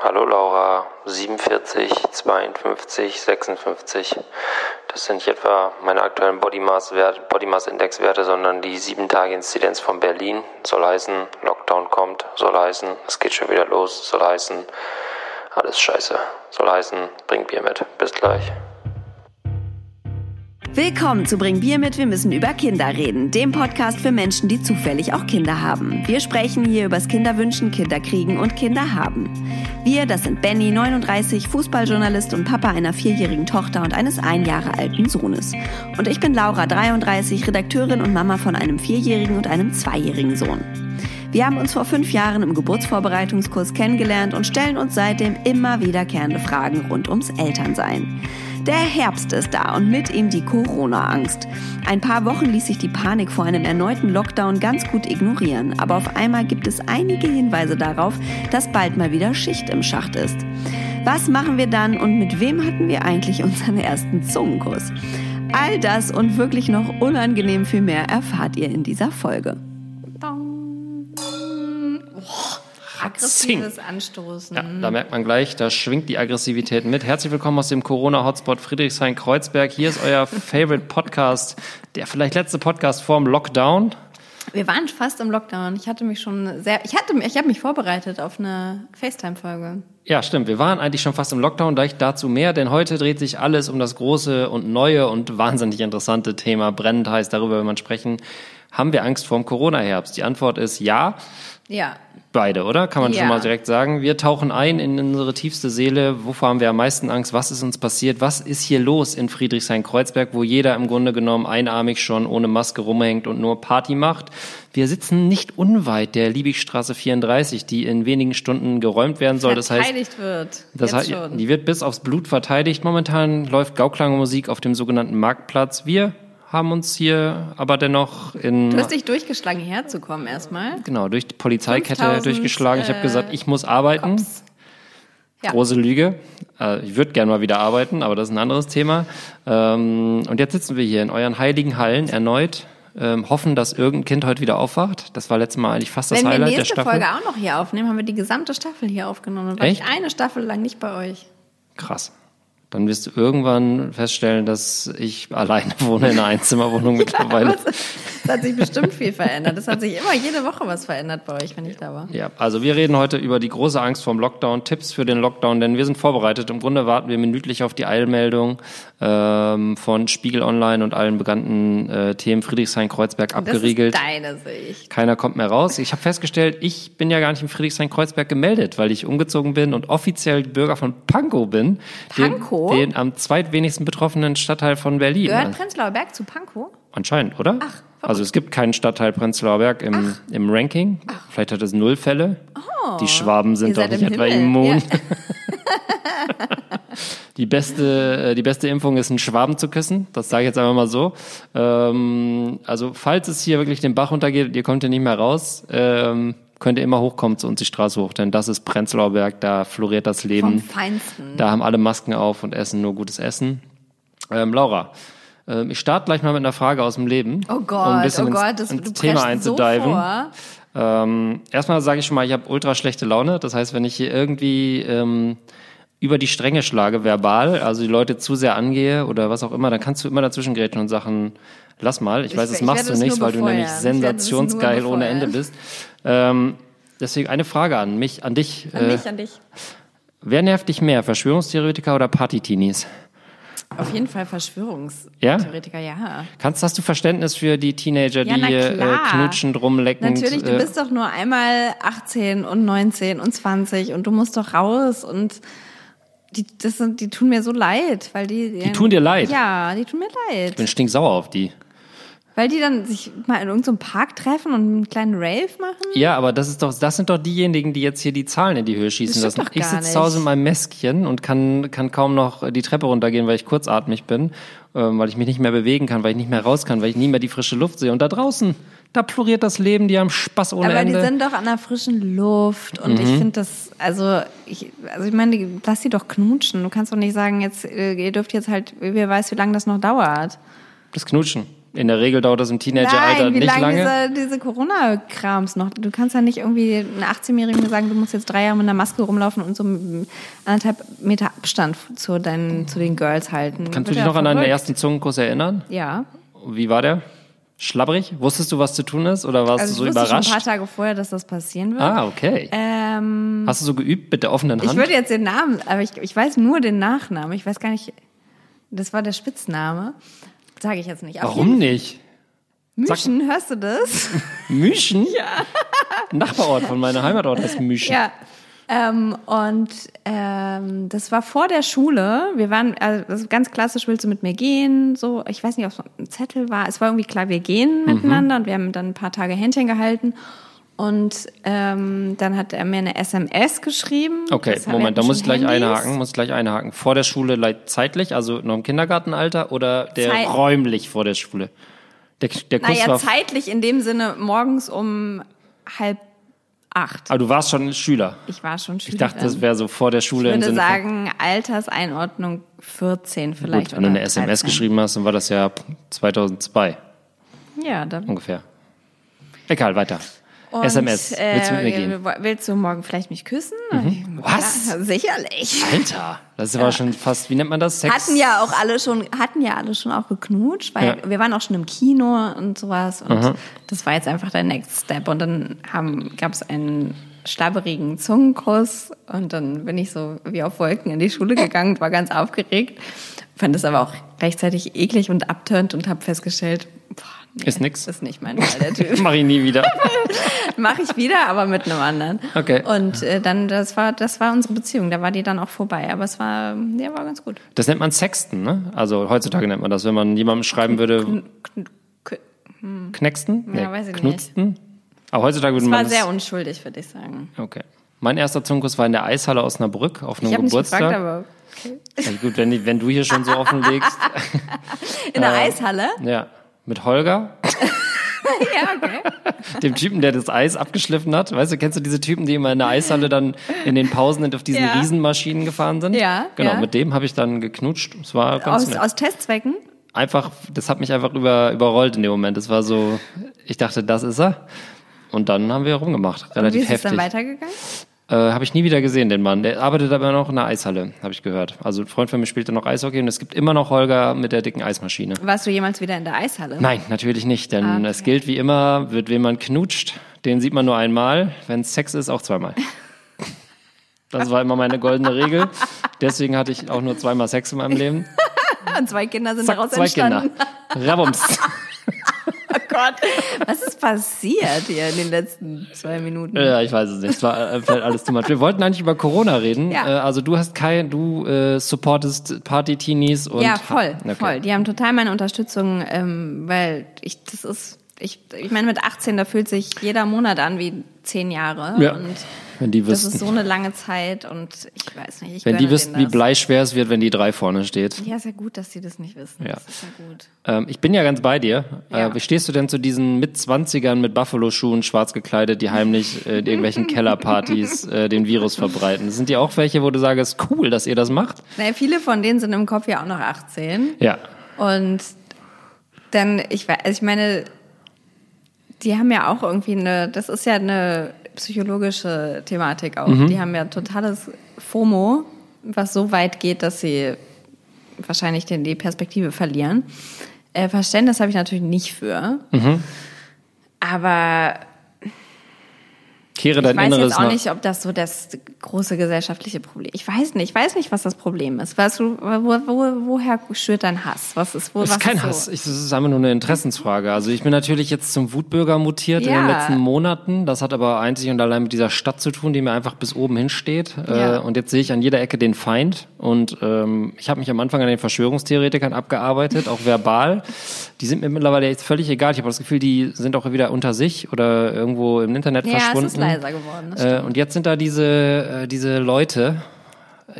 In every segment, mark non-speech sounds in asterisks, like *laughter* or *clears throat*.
Hallo Laura, 47, 52, 56. Das sind nicht etwa meine aktuellen Body Mass, Wert, Body Mass Index Werte, sondern die 7 Tage Inzidenz von Berlin. Soll heißen, Lockdown kommt, soll heißen, es geht schon wieder los, soll heißen, alles scheiße. Soll heißen, bring Bier mit. Bis gleich. Willkommen zu Bring Bier mit, wir müssen über Kinder reden, dem Podcast für Menschen, die zufällig auch Kinder haben. Wir sprechen hier übers Kinderwünschen, Kinderkriegen und Kinderhaben. Wir, das sind Benny, 39, Fußballjournalist und Papa einer vierjährigen Tochter und eines ein Jahre alten Sohnes. Und ich bin Laura, 33, Redakteurin und Mama von einem vierjährigen und einem zweijährigen Sohn. Wir haben uns vor fünf Jahren im Geburtsvorbereitungskurs kennengelernt und stellen uns seitdem immer wiederkehrende Fragen rund ums Elternsein. Der Herbst ist da und mit ihm die Corona-Angst. Ein paar Wochen ließ sich die Panik vor einem erneuten Lockdown ganz gut ignorieren, aber auf einmal gibt es einige Hinweise darauf, dass bald mal wieder Schicht im Schacht ist. Was machen wir dann und mit wem hatten wir eigentlich unseren ersten Zungenkuss? All das und wirklich noch unangenehm viel mehr erfahrt ihr in dieser Folge. Aggressives Anstoßen. Ja, da merkt man gleich, da schwingt die Aggressivität mit. Herzlich willkommen aus dem Corona-Hotspot Friedrichshain-Kreuzberg. Hier ist euer *laughs* Favorite Podcast, der vielleicht letzte Podcast vorm Lockdown. Wir waren fast im Lockdown. Ich hatte mich schon sehr, ich hatte, ich habe mich vorbereitet auf eine FaceTime-Folge. Ja, stimmt. Wir waren eigentlich schon fast im Lockdown, gleich dazu mehr, denn heute dreht sich alles um das große und neue und wahnsinnig interessante Thema. Brennend heißt, darüber will man sprechen. Haben wir Angst vorm Corona-Herbst? Die Antwort ist ja. Ja. Beide, oder? Kann man Ja. schon mal direkt sagen. Wir tauchen ein in unsere tiefste Seele. Wovor haben wir am meisten Angst? Was ist uns passiert? Was ist hier los in Friedrichshain-Kreuzberg, wo jeder im Grunde genommen einarmig schon ohne Maske rumhängt und nur Party macht? Wir sitzen nicht unweit der Liebigstraße 34, die in wenigen Stunden geräumt werden soll. Das heißt, Verteidigt wird. das heißt, die wird bis aufs Blut verteidigt. Momentan läuft Gauklangermusik auf dem sogenannten Marktplatz. Wir haben uns hier aber dennoch in Du hast dich durchgeschlagen, hierher zu kommen erstmal. genau durch die Polizeikette 5000, durchgeschlagen. Ich habe äh, gesagt, ich muss arbeiten. Cops. Ja. Große Lüge. Äh, ich würde gerne mal wieder arbeiten, aber das ist ein anderes Thema. Ähm, und jetzt sitzen wir hier in euren heiligen Hallen erneut. Ähm, hoffen, dass irgendein Kind heute wieder aufwacht. Das war letztes Mal eigentlich fast das Wenn wir Highlight der nächste Staffel. Folge auch noch hier aufnehmen, haben wir die gesamte Staffel hier aufgenommen. Dann war Echt? ich eine Staffel lang nicht bei euch. Krass. Dann wirst du irgendwann feststellen, dass ich *laughs* alleine wohne in einer Einzimmerwohnung *laughs* mittlerweile. Es hat sich bestimmt viel verändert. Es hat sich immer jede Woche was verändert bei euch, wenn ich da war. Ja, also wir reden heute über die große Angst vom Lockdown, Tipps für den Lockdown, denn wir sind vorbereitet. Im Grunde warten wir minütlich auf die Eilmeldung ähm, von Spiegel Online und allen bekannten äh, Themen Friedrichshain-Kreuzberg Das abgeriegelt. ist deine Sicht. Keiner kommt mehr raus. Ich habe festgestellt, ich bin ja gar nicht in Friedrichshain-Kreuzberg gemeldet, weil ich umgezogen bin und offiziell Bürger von Pankow bin. Pankow? Den, den am zweitwenigsten betroffenen Stadtteil von Berlin. Gehört Prenzlauer Berg zu Pankow? Anscheinend, oder? Ach, also es gibt keinen Stadtteil Prenzlauer Berg im, im Ranking. Vielleicht hat es null Fälle. Die Schwaben sind doch nicht im etwa Himmel. immun. Ja. *laughs* Die beste, äh, die beste Impfung ist, einen Schwaben zu küssen. Das sage ich jetzt einfach mal so. Ähm, also falls es hier wirklich den Bach runtergeht ihr kommt hier nicht mehr raus, ähm, könnt ihr immer hochkommen zu uns die Straße hoch, denn das ist Prenzlauer Berg, da floriert das Vom Leben. Feinsten. Da haben alle Masken auf und essen nur gutes Essen. Ähm, Laura, ähm, ich starte gleich mal mit einer Frage aus dem Leben. Oh um ein Gott, bisschen oh ins, Gott, das, ins du Thema so einzudiven. vor. Ähm, erstmal sage ich schon mal, ich habe ultra schlechte Laune. Das heißt, wenn ich hier irgendwie ähm, über die Stränge schlage, verbal, also die Leute zu sehr angehe oder was auch immer, dann kannst du immer dazwischen grätschen und Sachen, lass mal. Ich, Ich- weiß, das ich machst du nicht, weil du nämlich befeuern. Ich werde es nur sensationsgeil ohne. Ende bist. Ähm, deswegen eine Frage an mich, an dich. An äh, dich, an dich. Wer nervt dich mehr, Verschwörungstheoretiker oder Partyteenies? Auf jeden Fall Verschwörungstheoretiker, ja. Kannst, hast du Verständnis für die Teenager, Ja, die äh, klar. knutschend rumleckend? Natürlich, du äh, bist doch nur einmal 18 und 19 und 20 und du musst doch raus und die, das sind, die tun mir so leid, weil die... Die tun dir leid? Ja, die tun mir leid. Ich bin stinksauer auf die. Weil die dann sich mal in irgendeinem Park treffen und einen kleinen Rave machen. Ja, aber das ist doch, das sind doch diejenigen, die jetzt hier die Zahlen in die Höhe schießen lassen. Ich sitze zu Hause in meinem Mäskchen und kann, kann kaum noch die Treppe runtergehen, weil ich kurzatmig bin, ähm, weil ich mich nicht mehr bewegen kann, weil ich nicht mehr raus kann, weil ich nie mehr die frische Luft sehe. Und da draußen, da floriert das Leben, die haben Spaß ohne Aber die Ende. sind doch an der frischen Luft und Mhm. ich finde das, also ich, also ich meine, die- lass sie doch knutschen. Du kannst doch nicht sagen, jetzt, äh, ihr dürft jetzt halt, wer weiß, wie lange das noch dauert. das Knutschen. In der Regel dauert das im Teenageralter Nein, wie nicht lange lange. diese, diese Corona-Krams noch? Du kannst ja nicht irgendwie einen 18-Jährigen sagen, du musst jetzt drei Jahre mit einer Maske rumlaufen und so anderthalb Meter Abstand zu, deinen, zu den Girls halten. Kannst du dich noch an deinen verrückt. ersten Zungenkuss erinnern? Ja. Wie war der? Schlabbrig? Wusstest du, was zu tun ist oder warst Also du ich so wusste schon ein überrascht? paar Tage vorher, dass das passieren wird. ah, okay. Ähm, Hast du so geübt mit der offenen Hand? ich würde jetzt den Namen, aber ich, ich weiß nur den Nachnamen. Ich weiß gar nicht, das war der Spitzname. Sage ich jetzt nicht. Auf Warum nicht? Müschen, hörst du das? *laughs* Müschen? Ja. Nachbarort von meiner Heimatort heißt Müschen. Ja. Ähm, und ähm, das war vor der Schule. Wir waren, also ganz klassisch, willst du mit mir gehen? So, ich weiß nicht, ob es ein Zettel war. Es war irgendwie klar, wir gehen Mhm. miteinander und wir haben dann ein paar Tage Händchen gehalten. Und ähm, dann hat er mir eine SMS geschrieben. Okay, Moment, da muss ich gleich Handys. einhaken, muss ich gleich einhaken. Vor der Schule le- zeitlich, also noch im Kindergartenalter oder der Zeit- räumlich vor der Schule? Der, der Kuss Naja, war. zeitlich in dem Sinne morgens um halb acht. Aber du warst schon Schüler. Ich war schon Ich Schülerin. dachte, das wäre so vor der Schule ich im würde Sinne sagen, Alterseinordnung 14 von. vielleicht. Gut, wenn du eine SMS 13. geschrieben hast, dann war das ja 2002 Ja, da ungefähr. Egal, weiter. Und, SMS. Willst du mit mir äh, gehen? Willst du morgen vielleicht mich küssen? Was? Ja, sicherlich. Alter, das war schon fast, wie nennt man das? Sex? Hatten ja auch alle schon, hatten ja alle schon auch geknutscht, weil Ja. wir waren auch schon im Kino und sowas und das war jetzt einfach der Next Step und dann haben, gab es einen schlabberigen Zungenkuss und dann bin ich so wie auf Wolken in die Schule gegangen und war ganz aufgeregt, fand es aber auch gleichzeitig eklig und abtönt und habe festgestellt, boah, nee, Ist nix. Das ist nicht mein Fall, der Typ. *laughs* Mach ich nie wieder. *laughs* Mache ich wieder, aber mit einem anderen. Okay. Und äh, dann, das war, das war unsere Beziehung. Da war die dann auch vorbei. Aber es war, ja, war ganz gut. Das nennt man Sexten, ne? Also heutzutage nennt man das, wenn man jemandem schreiben würde, Kn- kn- Knexten? Ja, weiß ich nicht. Knutzten? Aber heutzutage würde Es man war das... sehr unschuldig, würde ich sagen. Okay. Mein erster Zungenkuss war in der Eishalle Osnabrück auf einem Ich habe nicht Geburtstag. gefragt, aber okay. Also gut, wenn, wenn du hier schon so *laughs* offenlegst. In der Eishalle? ja. Mit Holger, *laughs* Ja, okay. dem Typen, der das Eis abgeschliffen hat. Weißt du, kennst du diese Typen, die immer in der Eishalle dann in den Pausen auf diesen Ja. Riesenmaschinen gefahren sind? Ja, Genau, ja. mit dem habe ich dann geknutscht. Es war ganz Aus, nett. aus Testzwecken? einfach, das hat mich einfach über, überrollt in dem Moment. Es war so, ich dachte, das ist er. Und dann haben wir rumgemacht, Und wie relativ ist es heftig. dann weitergegangen? Äh, habe ich nie wieder gesehen, den Mann. Der arbeitet aber noch in der Eishalle, habe ich gehört. Also ein Freund von mir spielte noch Eishockey und es gibt immer noch Holger mit der dicken Eismaschine. Warst du jemals wieder in der Eishalle? Nein, natürlich nicht, denn Ah, okay. es gilt wie immer, wird wen man knutscht, den sieht man nur einmal, wenn es Sex ist, auch zweimal. *laughs* Das war immer meine goldene Regel. Deswegen hatte ich auch nur zweimal Sex in meinem Leben. Und *laughs* zwei Kinder sind Zack, daraus zwei entstanden. Kinder. Rabums. Gott. Was ist passiert hier in den letzten zwei Minuten? Ja, ich weiß es nicht. Es war äh, fällt alles zu much. Wir wollten eigentlich über Corona reden. Ja. Äh, also du hast kein, du äh, supportest Party-Teenies und ja, voll, Okay. voll. Die haben total meine Unterstützung, ähm, weil ich, das ist, ich, ich meine, mit 18, da fühlt sich jeder Monat an wie zehn Jahre. Ja. Und Wenn die das ist so eine lange Zeit und ich weiß nicht, ich wenn die wüssten, denen wie bleischwer es wird, wenn die drei vorne steht. Ja, ist ja gut, dass sie das nicht wissen. Ja. Das ist ja gut. Ähm, ich bin ja ganz bei dir. Ja. Äh, wie stehst du denn zu diesen Mit-20ern mit Buffalo-Schuhen, schwarz gekleidet, die heimlich äh, in irgendwelchen *laughs* Kellerpartys äh, den Virus verbreiten? Sind die auch welche, wo du sagst, cool, dass ihr das macht? Naja, viele von denen sind im Kopf ja auch noch 18. Ja. Und dann, ich weiß, also ich meine, die haben ja auch irgendwie eine, das ist ja eine psychologische Thematik auch. Mhm. Die haben ja totales FOMO, was so weit geht, dass sie wahrscheinlich den, die Perspektive verlieren. Äh, Verständnis habe ich natürlich nicht für. Mhm. Aber Kehre ich dein weiß Inneres jetzt auch nach. nicht, ob das so das große gesellschaftliche Problem. Ich weiß nicht, ich weiß nicht, was das Problem ist. Du, wo, wo, woher schürt dein Hass? Was ist, wo, was ist kein ist so? Hass. Ich, das ist einfach nur eine Interessensfrage. Also ich bin natürlich jetzt zum Wutbürger mutiert in den Ja. letzten Monaten. Das hat aber einzig und allein mit dieser Stadt zu tun, die mir einfach bis oben hinsteht. Ja. Äh, und jetzt sehe ich an jeder Ecke den Feind. Und ähm, ich habe mich am Anfang an den Verschwörungstheoretikern abgearbeitet, auch verbal. Die sind mir mittlerweile jetzt völlig egal. Ich habe das Gefühl, die sind auch wieder unter sich oder irgendwo im Internet Ja, es verschwunden. Leiser geworden. Äh, und jetzt sind da diese, äh, diese Leute,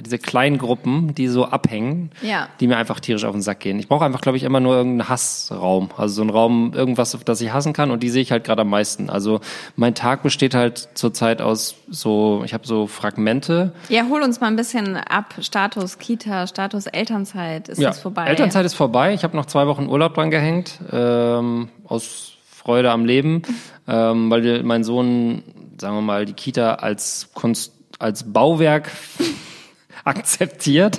diese kleinen Gruppen, die so abhängen, Ja. die mir einfach tierisch auf den Sack gehen. Ich brauche einfach, glaube ich, immer nur irgendeinen Hassraum. Also so einen Raum, irgendwas, auf das ich hassen kann und die sehe ich halt gerade am meisten. Also mein Tag besteht halt zurzeit aus so, ich habe so Fragmente. Ja, hol uns mal ein bisschen ab. Status Kita, Status Elternzeit. Ist Ja, das vorbei? Elternzeit ist vorbei. Ich habe noch zwei Wochen Urlaub dran gehängt, ähm, aus Freude am Leben, *laughs* ähm, weil mein Sohn, sagen wir mal, die Kita als Kunst, als Bauwerk *laughs* akzeptiert,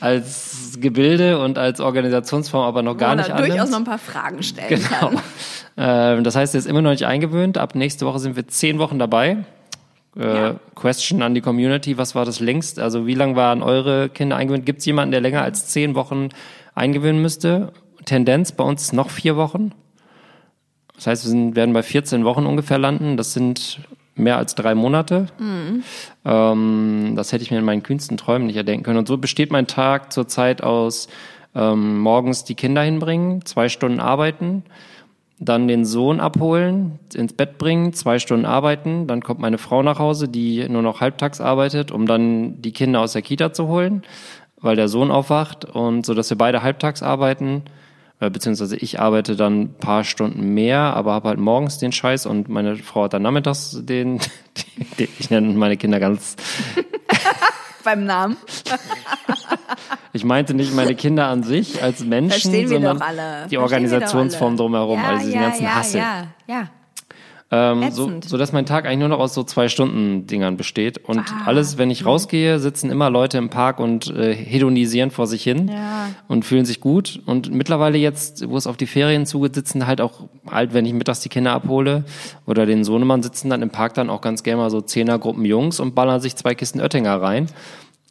als Gebilde und als Organisationsform aber noch gar nicht durchaus annimmt. noch ein paar Fragen stellen Genau. kann. *laughs* Äh, das heißt, er ist immer noch nicht eingewöhnt. Ab nächste Woche sind wir zehn Wochen dabei. Äh, Ja. Question an die Community, was war das längst? Also wie lange waren eure Kinder eingewöhnt? Gibt es jemanden, der länger als zehn Wochen eingewöhnen müsste? Tendenz bei uns noch vier Wochen. Das heißt, wir sind, werden bei 14 Wochen ungefähr landen. Das sind mehr als drei Monate. Ähm, das hätte ich mir in meinen kühnsten Träumen nicht erdenken können. Und so besteht mein Tag zurzeit aus ähm, morgens die Kinder hinbringen, zwei Stunden arbeiten, dann den Sohn abholen, ins Bett bringen, zwei Stunden arbeiten, dann kommt meine Frau nach Hause, die nur noch halbtags arbeitet, um dann die Kinder aus der Kita zu holen, weil der Sohn aufwacht und so, dass wir beide halbtags arbeiten, beziehungsweise ich arbeite dann ein paar Stunden mehr, aber habe halt morgens den Scheiß und meine Frau hat dann nachmittags den, *laughs* den ich nenne meine Kinder ganz *laughs* Beim Namen. *laughs* Ich meinte nicht meine Kinder an sich als Menschen, sondern die Verstehen Organisationsform drumherum, ja, also diesen ja, ganzen ja, Hassel. Ja, ja. Ähm, so, dass mein Tag eigentlich nur noch aus so zwei Stunden Dingern besteht und Ah, alles, wenn ich rausgehe, sitzen immer Leute im Park und äh, hedonisieren vor sich hin Ja. und fühlen sich gut und mittlerweile jetzt, wo es auf die Ferien zugeht, sitzen halt auch halt, wenn ich mittags die Kinder abhole oder den Sohnemann sitzen dann im Park dann auch ganz gerne mal so Zehnergruppen Jungs und ballern sich zwei Kisten Oettinger rein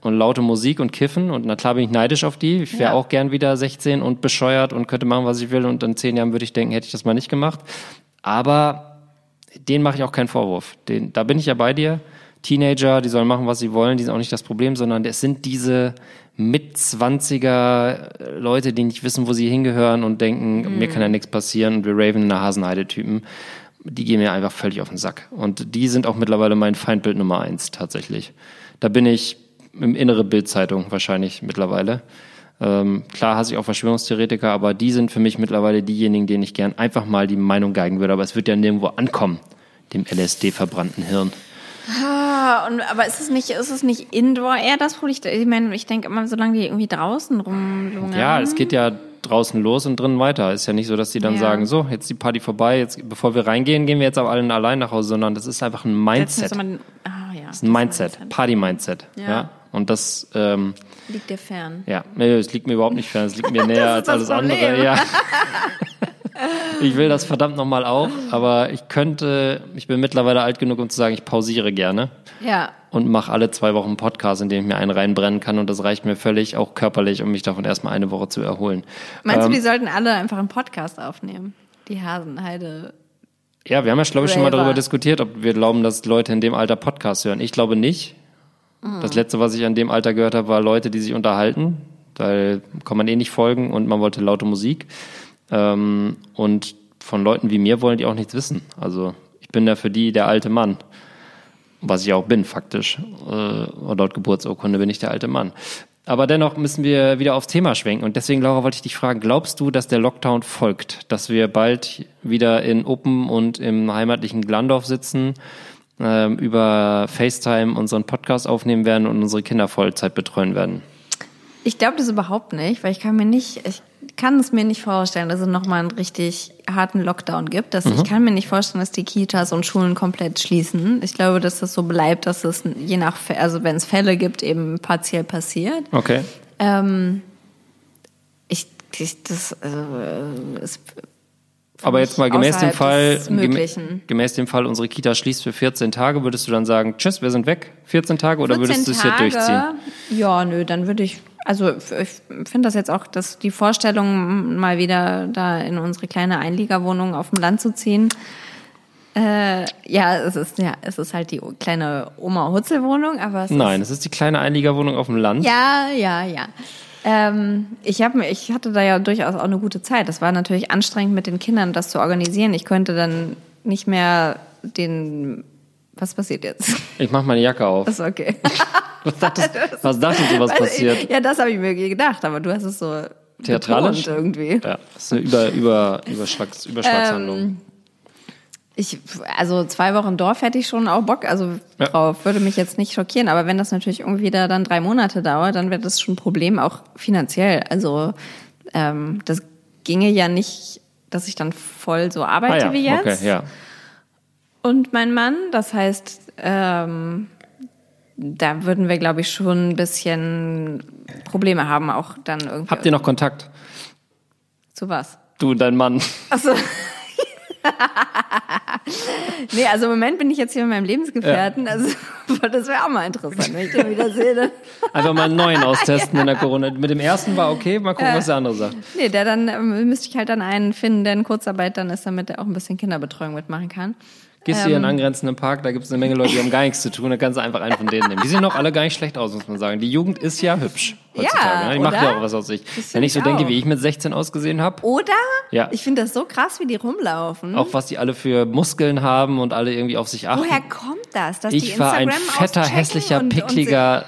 und laute Musik und kiffen und na klar bin ich neidisch auf die. Ich wäre Ja. auch gern wieder 16 und bescheuert und könnte machen, was ich will und in zehn Jahren würde ich denken, hätte ich das mal nicht gemacht. Aber denen mache ich auch keinen Vorwurf. Den, da bin ich ja bei dir. Teenager, die sollen machen, was sie wollen, die sind auch nicht das Problem, sondern es sind diese mit 20er Leute, die nicht wissen, wo sie hingehören und denken, mir kann ja nichts passieren und wir raven in der Hasenheide-Typen. Die gehen mir einfach völlig auf den Sack. Und die sind auch mittlerweile mein Feindbild Nummer eins, tatsächlich. Da bin ich im innere Bildzeitung wahrscheinlich mittlerweile. Ähm, klar hasse ich auch Verschwörungstheoretiker, aber die sind für mich mittlerweile diejenigen, denen ich gern einfach mal die Meinung geigen würde. Aber es wird ja nirgendwo ankommen, dem LSD-verbrannten Hirn. Ah, und, aber ist es nicht, ist es nicht Indoor eher das Problem? Ich meine, ich denke immer, solange die irgendwie draußen rumlungern. Ja, es geht ja draußen los und drinnen weiter. Ist ja nicht so, dass die dann Ja. sagen, so, jetzt die Party vorbei, jetzt, bevor wir reingehen, gehen wir jetzt aber alle allein nach Hause, sondern das ist einfach ein Mindset. man, ah, ja. Das ist ein Mindset, Party-Mindset. Ja. Ja. Und das, ähm, Liegt dir fern. Ja, nee, es liegt mir überhaupt nicht fern. Es liegt mir *laughs* näher als alles das andere. Problem. Ja. *laughs* Ich will das verdammt nochmal auch, aber ich könnte, ich bin mittlerweile alt genug, um zu sagen, ich pausiere gerne Ja. und mache alle zwei Wochen einen Podcast, in dem ich mir einen reinbrennen kann und das reicht mir völlig, auch körperlich, um mich davon erstmal eine Woche zu erholen. Meinst Ähm, du, die sollten alle einfach einen Podcast aufnehmen? Die Hasenheide. Ja, wir haben ja, glaube ich, schon mal darüber diskutiert, ob wir glauben, dass Leute in dem Alter Podcasts hören. Ich glaube nicht. Das letzte, was ich an dem Alter gehört habe, war Leute, die sich unterhalten. Da kann man eh nicht folgen und man wollte laute Musik. Ähm, und von Leuten wie mir wollen die auch nichts wissen. Also ich bin da für die der alte Mann. Was ich auch bin, faktisch. Äh, laut Geburtsurkunde bin ich der alte Mann. Aber dennoch müssen wir wieder aufs Thema schwenken. Und deswegen, Laura, wollte ich dich fragen, glaubst du, dass der Lockdown folgt? Dass wir bald wieder in Uppen und im heimatlichen Glandorf sitzen, ähm, über FaceTime unseren Podcast aufnehmen werden und unsere Kinder Vollzeit betreuen werden? Ich glaube das überhaupt nicht, weil ich kann mir nicht, ich kann es mir nicht vorstellen, dass es nochmal einen richtig harten Lockdown gibt. Dass Ich kann mir nicht vorstellen, dass die Kitas und Schulen komplett schließen. Ich glaube, dass das so bleibt, dass es je nach, also wenn es Fälle gibt, eben partiell passiert. Okay. Ähm, ich, ich das, also, äh, ist Aber jetzt mal gemäß dem Fall, Möglichen. gemäß dem Fall, unsere Kita schließt für 14 Tage, würdest du dann sagen, tschüss, wir sind weg, 14 Tage, oder 14 würdest du es hier durchziehen? Ja, nö, dann würde ich, also ich finde das jetzt auch, dass die Vorstellung, mal wieder da in unsere kleine Einliegerwohnung auf dem Land zu ziehen, äh, ja, es ist ja, es ist halt die kleine Oma-Hutzel-Wohnung, aber es Nein, ist, es ist die kleine Einliegerwohnung auf dem Land. ja, ja, ja. Ähm, ich habe ich hatte da ja durchaus auch eine gute Zeit. Das war natürlich anstrengend mit den Kindern, das zu organisieren. Ich könnte dann nicht mehr den, was passiert jetzt? Ich mach meine Jacke auf. ist okay. *laughs* Was dachtest, *laughs* was dachtest du, was passiert? Ja, das habe ich mir gedacht, aber du hast es so Theatralisch? irgendwie. Ja, das ist eine Über, Über, Überschlags, Überschlagshandlung. Ähm, Ich, also zwei Wochen Dorf hätte ich schon auch Bock. Also Ja. drauf würde mich jetzt nicht schockieren. Aber wenn das natürlich irgendwie wieder dann drei Monate dauert, dann wird das schon ein Problem, auch finanziell. Also ähm, das ginge ja nicht, dass ich dann voll so arbeite ah, wie ja, jetzt. okay, ja. Und mein Mann, das heißt, ähm, da würden wir, glaube ich, schon ein bisschen Probleme haben, auch dann irgendwie. Habt ihr noch Kontakt? zu was? Du und dein Mann. Achso. *laughs* nee, also im Moment bin ich jetzt hier mit meinem Lebensgefährten. Also *laughs* das wäre auch mal interessant, wenn ich den wieder sehe. Einfach mal einen neuen *laughs* austesten in der Corona. Mit dem ersten war okay, mal gucken, was der andere sagt. nee, der dann ähm, müsste ich halt dann einen finden, der in Kurzarbeit dann ist, damit er auch ein bisschen Kinderbetreuung mitmachen kann. Gehst du hier in Ähm. einen angrenzenden Park, da gibt es eine Menge Leute, die haben gar nichts zu tun, da kannst du einfach einen von denen nehmen. Die sehen doch alle gar nicht schlecht aus, muss man sagen. Die Jugend ist ja hübsch heutzutage. Ja, ne? Die macht ja auch was aus sich. Wenn ich so ich denke, auch. wie ich mit 16 ausgesehen habe, Oder? Ja. Ich finde das so krass, wie die rumlaufen. auch was die alle für Muskeln haben und alle irgendwie auf sich achten. Woher kommt das? Dass die ich war ein Instagram fetter, hässlicher, und, und pickliger.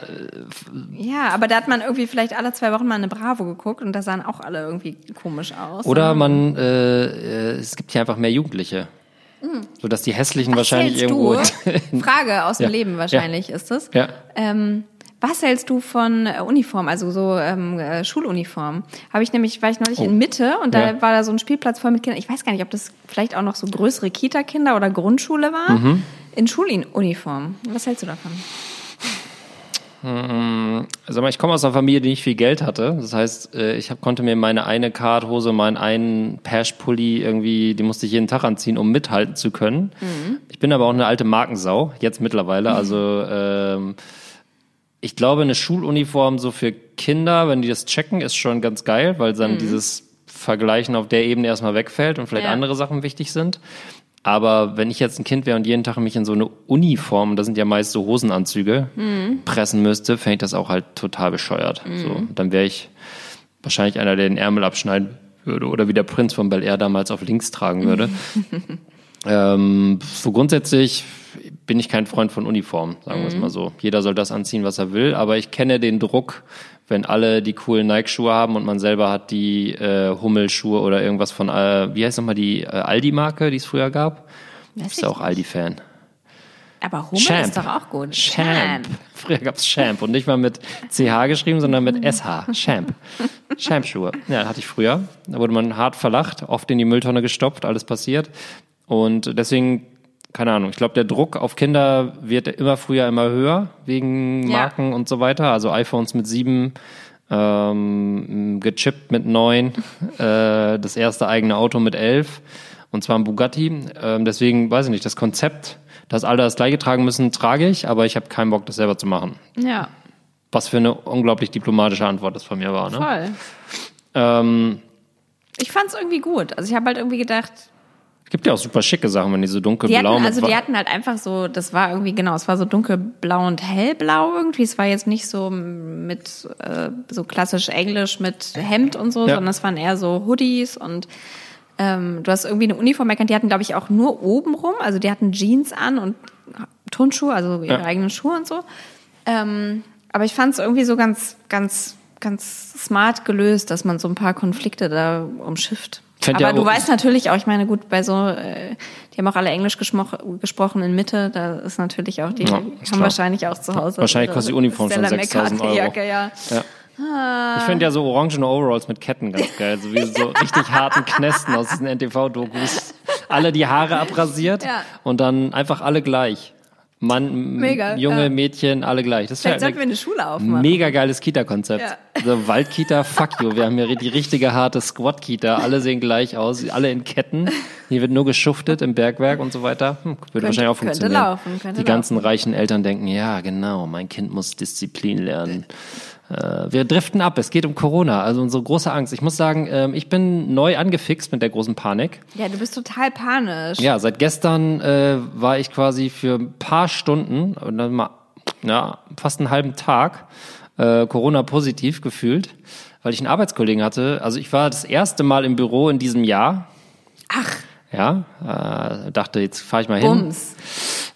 sich- ja, aber da hat man irgendwie vielleicht alle zwei Wochen mal eine Bravo geguckt und da sahen auch alle irgendwie komisch aus. Oder man, äh, äh, es gibt hier einfach mehr Jugendliche. So dass die hässlichen wahrscheinlich hältst irgendwo. Du, *laughs* Frage aus dem Ja. Leben wahrscheinlich ist es. Ja. Ähm, was hältst du von äh, Uniform, also so ähm, äh, Schuluniform? Habe ich nämlich, war ich neulich in Mitte und da Oh. Ja. war da so ein Spielplatz voll mit Kindern. Ich weiß gar nicht, ob das vielleicht auch noch so größere Kita-Kinder oder Grundschule war. Mhm. In Schuluniform. Was hältst du davon? Sag mal, ich komme aus einer Familie, die nicht viel Geld hatte. Das heißt, äh, ich hab, konnte mir meine eine Cardhose, meinen einen Pash-Pulli irgendwie, die musste ich jeden Tag anziehen, um mithalten zu können. Ich bin aber auch eine alte Markensau, jetzt mittlerweile. Also *laughs* ähm, ich glaube, eine Schuluniform so für Kinder, wenn die das checken, ist schon ganz geil, weil dann dieses Vergleichen auf der Ebene erstmal wegfällt und vielleicht Ja. andere Sachen wichtig sind. Aber wenn ich jetzt ein Kind wäre und jeden Tag mich in so eine Uniform, das sind ja meist so Hosenanzüge, pressen müsste, fände ich das auch halt total bescheuert. So, dann wäre ich wahrscheinlich einer, der den Ärmel abschneiden würde oder wie der Prinz von Bel Air damals auf links tragen würde. *laughs* ähm, so grundsätzlich bin ich kein Freund von Uniformen, sagen wir es mal so. Jeder soll das anziehen, was er will, aber ich kenne den Druck, wenn alle die coolen Nike-Schuhe haben und man selber hat die äh, Hummelschuhe oder irgendwas von, äh, wie heißt nochmal die äh, Aldi-Marke, die es früher gab? Weiß Bist ich du auch Aldi-Fan? Aber Hummel Champ. ist doch auch gut. Champ. *laughs* Früher gab's Champ und nicht mal mit CH geschrieben, sondern mit SH. Champ. *laughs* Champ-Schuhe. Ja, hatte ich früher. Da wurde man hart verlacht, oft in die Mülltonne gestopft, alles passiert. Und deswegen, keine Ahnung, ich glaube, der Druck auf Kinder wird immer früher immer höher, wegen Ja. Marken und so weiter. Also iPhones mit sieben, ähm, gechippt mit neun, *laughs* äh, das erste eigene Auto mit elf und zwar ein Bugatti. Ähm, deswegen weiß ich nicht, das Konzept, dass alle das gleiche tragen müssen, trage ich, aber ich habe keinen Bock, das selber zu machen. Ja, Was für eine unglaublich diplomatische Antwort das von mir war. Ne? voll. Ähm, Ich fand's irgendwie gut. Also ich habe halt irgendwie gedacht, es gibt ja auch super schicke Sachen, wenn die so Die dunkelblau hatten, mit also die hatten halt einfach so, das war irgendwie, genau, es war so dunkelblau und hellblau irgendwie. Es war jetzt nicht so mit, äh, so klassisch englisch mit Hemd und so, Ja. sondern es waren eher so Hoodies und ähm, du hast irgendwie eine Uniform erkannt. Die hatten, glaube ich, auch nur oben rum, also die hatten Jeans an und Turnschuhe, also ihre Ja. eigenen Schuhe und so. Ähm, aber ich fand es irgendwie so ganz, ganz, ganz smart gelöst, dass man so ein paar Konflikte da umschifft. Aber ja du weißt natürlich auch, ich meine, gut, bei so, äh, die haben auch alle Englisch gesprochen in Mitte, da ist natürlich auch, die Ja, haben klar. wahrscheinlich auch zu Hause. Wahrscheinlich kostet die Uniform schon Stella 6.000 Euro. McCartney-Jacke, ja. Ja. Ich finde ja so orangene Overalls mit Ketten ganz *laughs* geil. So wie so richtig harten Knästen aus diesen NTV-Dokus. Alle die Haare abrasiert Ja. und dann einfach alle gleich. Mann, Mega, Junge, ja. Mädchen, alle gleich. Das Vielleicht sollten wir eine Schule aufmachen. mega geiles Kita-Konzept. Ja. So Waldkita, fuck you. Wir haben hier die richtige harte Squad-Kita. Alle sehen gleich aus, alle in Ketten. Hier wird nur geschuftet im Bergwerk und so weiter. Hm, würde wahrscheinlich auch könnte funktionieren. laufen, könnte die ganzen reichen Eltern denken, ja, genau, mein Kind muss Disziplin lernen. Äh, wir driften ab, es geht um Corona, also unsere große Angst. Ich muss sagen, ähm, ich bin neu angefixt mit der großen Panik. Ja, du bist total panisch. Ja, seit gestern äh, war ich quasi für ein paar Stunden, und dann mal, ja, fast einen halben Tag äh, Corona-positiv gefühlt, weil ich einen Arbeitskollegen hatte. Also ich war das erste Mal im Büro in diesem Jahr. Ach, Ja, äh, dachte, jetzt fahre ich mal hin.